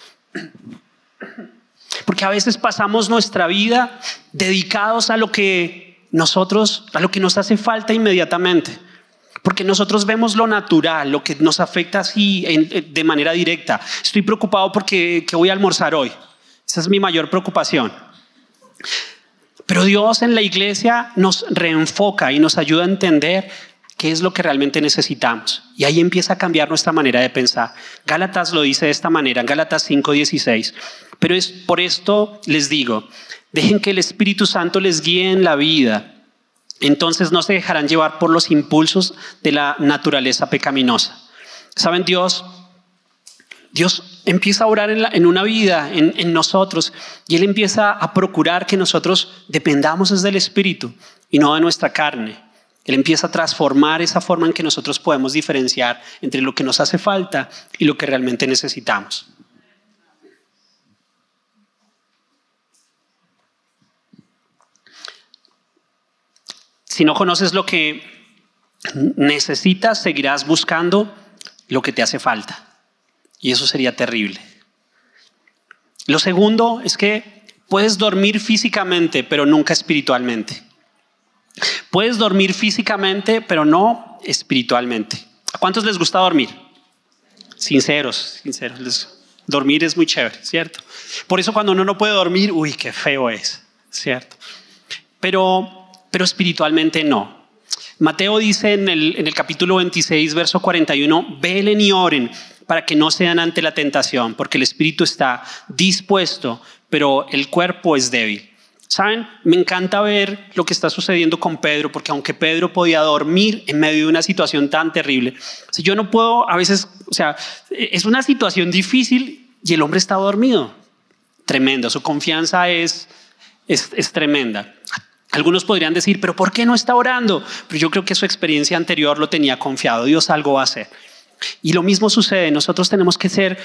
Porque a veces pasamos nuestra vida dedicados a lo que nosotros, a lo que nos hace falta inmediatamente. Porque nosotros vemos lo natural, lo que nos afecta así de manera directa. Estoy preocupado porque voy a almorzar hoy. Esa es mi mayor preocupación. Pero Dios en la iglesia nos reenfoca y nos ayuda a entender qué es lo que realmente necesitamos. Y ahí empieza a cambiar nuestra manera de pensar. Gálatas lo dice de esta manera, en Gálatas 5:16. Pero es por esto les digo, dejen que el Espíritu Santo les guíe en la vida entonces no se dejarán llevar por los impulsos de la naturaleza pecaminosa. ¿Saben Dios? Dios empieza a orar en, una vida, en, nosotros, y Él empieza a procurar que nosotros dependamos del Espíritu y no de nuestra carne. Él empieza a transformar esa forma en que nosotros podemos diferenciar entre lo que nos hace falta y lo que realmente necesitamos. Si no conoces lo que necesitas, seguirás buscando lo que te hace falta. Y eso sería terrible. Lo segundo es que puedes dormir físicamente, pero nunca espiritualmente. Puedes dormir físicamente, pero no espiritualmente. ¿A cuántos les gusta dormir? Sinceros, sinceros. dormir es muy chévere, ¿cierto? Por eso cuando uno no puede dormir, uy, qué feo es, ¿cierto? Pero pero espiritualmente no. Mateo dice en el, en el capítulo 26, verso 41, velen y oren para que no sean ante la tentación, porque el espíritu está dispuesto, pero el cuerpo es débil. ¿Saben? Me encanta ver lo que está sucediendo con Pedro, porque aunque Pedro podía dormir en medio de una situación tan terrible, si yo no puedo, a veces, o sea, es una situación difícil y el hombre está dormido. Tremendo, su confianza es, es, es tremenda. Algunos podrían decir, pero ¿por qué no está orando? Pero yo creo que su experiencia anterior lo tenía confiado, Dios algo va a hacer. Y lo mismo sucede, nosotros tenemos que ser,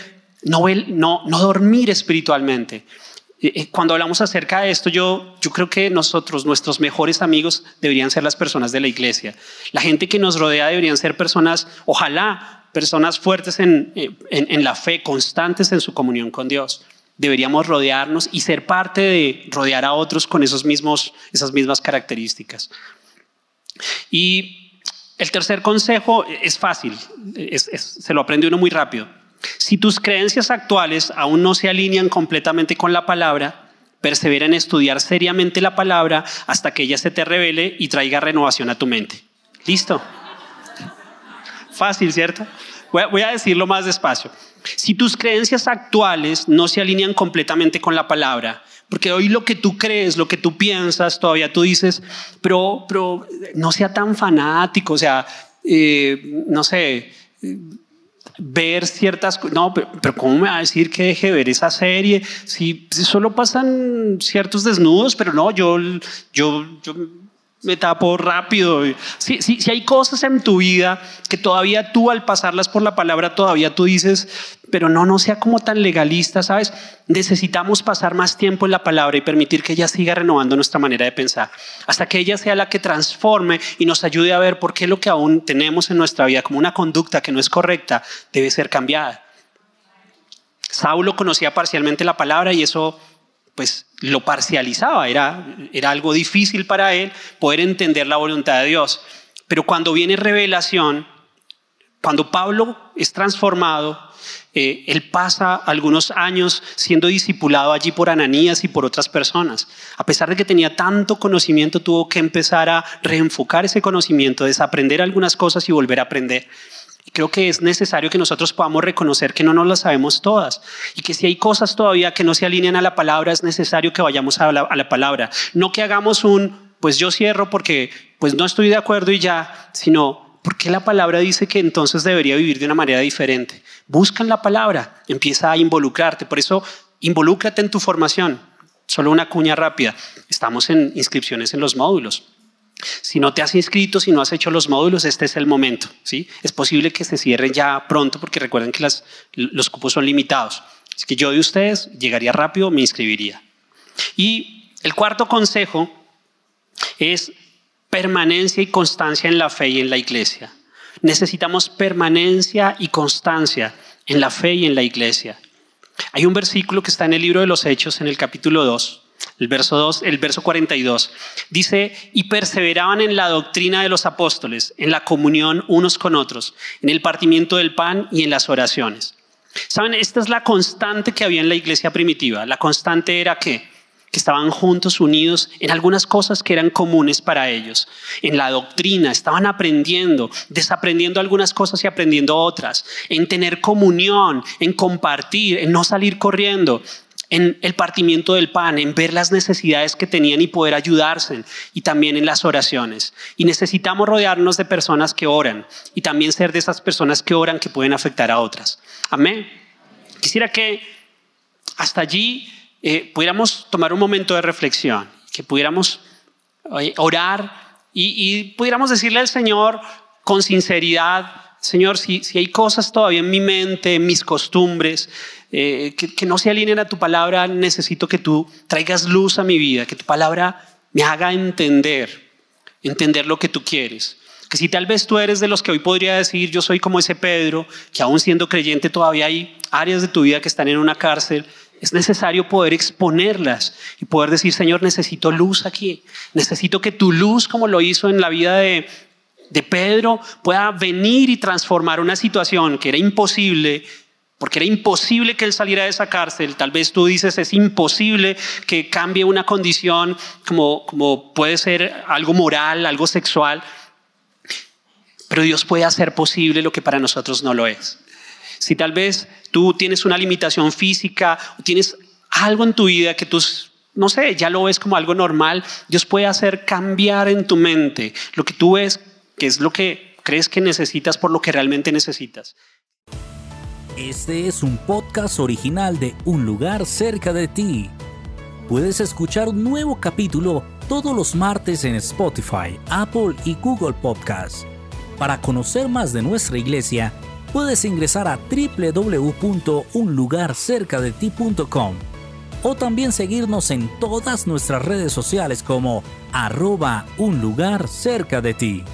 no, no, no dormir espiritualmente. Eh, eh, cuando hablamos acerca de esto, yo, yo creo que nosotros, nuestros mejores amigos, deberían ser las personas de la iglesia. La gente que nos rodea deberían ser personas, ojalá, personas fuertes en, eh, en, la fe, constantes en su comunión con Dios. Deberíamos rodearnos y ser parte de rodear a otros con esos mismos, esas mismas características. Y el tercer consejo es fácil, se lo aprende uno muy rápido si tus creencias actuales aún no se alinean completamente con la palabra, persevera en estudiar seriamente la palabra hasta que ella se te revele y traiga renovación a tu mente. ¿Listo? Fácil, ¿cierto? Voy a decirlo más despacio. Si tus creencias actuales no se alinean completamente con la palabra, porque hoy lo que tú crees, lo que tú piensas, todavía tú dices, pero, pero no sea tan fanático, o sea, eh, no sé, ver ciertas cosas. No, pero, ¿cómo me va a decir que deje de ver esa serie? Si, solo pasan ciertos desnudos, pero no, yo, yo, yo me tapo rápido. Si, si, si, hay cosas en tu vida que todavía tú al pasarlas por la palabra todavía tú dices, pero no, no sea como tan legalista, ¿sabes? Necesitamos pasar más tiempo en la palabra y permitir que ella siga renovando nuestra manera de pensar, hasta que ella sea la que transforme y nos ayude a ver por qué lo que aún tenemos en nuestra vida como una conducta que no es correcta debe ser cambiada. Saulo conocía parcialmente la palabra y eso pues lo parcializaba, era, era algo difícil para él poder entender la voluntad de Dios. Pero cuando viene revelación, cuando Pablo es transformado, eh, él pasa algunos años siendo discipulado allí por Ananías y por otras personas. A pesar de que tenía tanto conocimiento, tuvo que empezar a reenfocar ese conocimiento, desaprender algunas cosas y volver a aprender. Creo que es necesario que nosotros podamos reconocer que no nos las sabemos todas y que si hay cosas todavía que no se alinean a la palabra, es necesario que vayamos a la, a la palabra. No que hagamos un, pues yo cierro porque pues no estoy de acuerdo y ya, sino porque la palabra dice que entonces debería vivir de una manera diferente. Busca la palabra, empieza a involucrarte. Por eso, involúcrate en tu formación. Solo una cuña rápida. Estamos en inscripciones en los módulos. Si no te has inscrito, si no has hecho los módulos, este es el momento. ¿sí? Es posible que se cierren ya pronto porque recuerden que los cupos son limitados. Así que yo de ustedes llegaría rápido, me inscribiría. Y el cuarto consejo es permanencia y constancia en la fe y en la iglesia. Necesitamos permanencia y constancia en la fe y en la iglesia. Hay un versículo que está en el libro de los Hechos, en el capítulo 2, el verso 2, el verso 42. Dice, y perseveraban en la doctrina de los apóstoles, en la comunión unos con otros, en el partimiento del pan y en las oraciones. Saben, esta es la constante que había en la iglesia primitiva. La constante era que que estaban juntos, unidos en algunas cosas que eran comunes para ellos. En la doctrina, estaban aprendiendo, desaprendiendo algunas cosas y aprendiendo otras. En tener comunión, en compartir, en no salir corriendo. En el partimiento del pan, en ver las necesidades que tenían y poder ayudarse. Y también en las oraciones. Y necesitamos rodearnos de personas que oran. Y también ser de esas personas que oran que pueden afectar a otras. Amén. Quisiera que hasta allí eh, pudiéramos tomar un momento de reflexión, que pudiéramos eh, orar y, pudiéramos decirle al Señor con sinceridad, Señor, si, si hay cosas todavía en mi mente, en mis costumbres, eh, que, no se alineen a tu palabra, necesito que tú traigas luz a mi vida, que tu palabra me haga entender, entender lo que tú quieres. Que si tal vez tú eres de los que hoy podría decir, yo soy como ese Pedro, que aún siendo creyente todavía hay áreas de tu vida que están en una cárcel, es necesario poder exponerlas y poder decir, Señor, necesito luz aquí. Necesito que tu luz, como lo hizo en la vida de, de Pedro, pueda venir y transformar una situación que era imposible, porque era imposible que él saliera de esa cárcel. Tal vez tú dices, es imposible que cambie una condición como, como puede ser algo moral, algo sexual. Pero Dios puede hacer posible lo que para nosotros no lo es. Si tal vez tú tienes una limitación física tienes algo en tu vida que tú, no sé, ya lo ves como algo normal, Dios puede hacer cambiar en tu mente lo que tú ves, que es lo que crees que necesitas por lo que realmente necesitas. Este es un podcast original de Un lugar cerca de ti. Puedes escuchar un nuevo capítulo todos los martes en Spotify, Apple y Google Podcasts. Para conocer más de nuestra iglesia, puedes ingresar a www.unlugarcercadeti.com. o también seguirnos en todas nuestras redes sociales como arroba un lugar cerca de ti.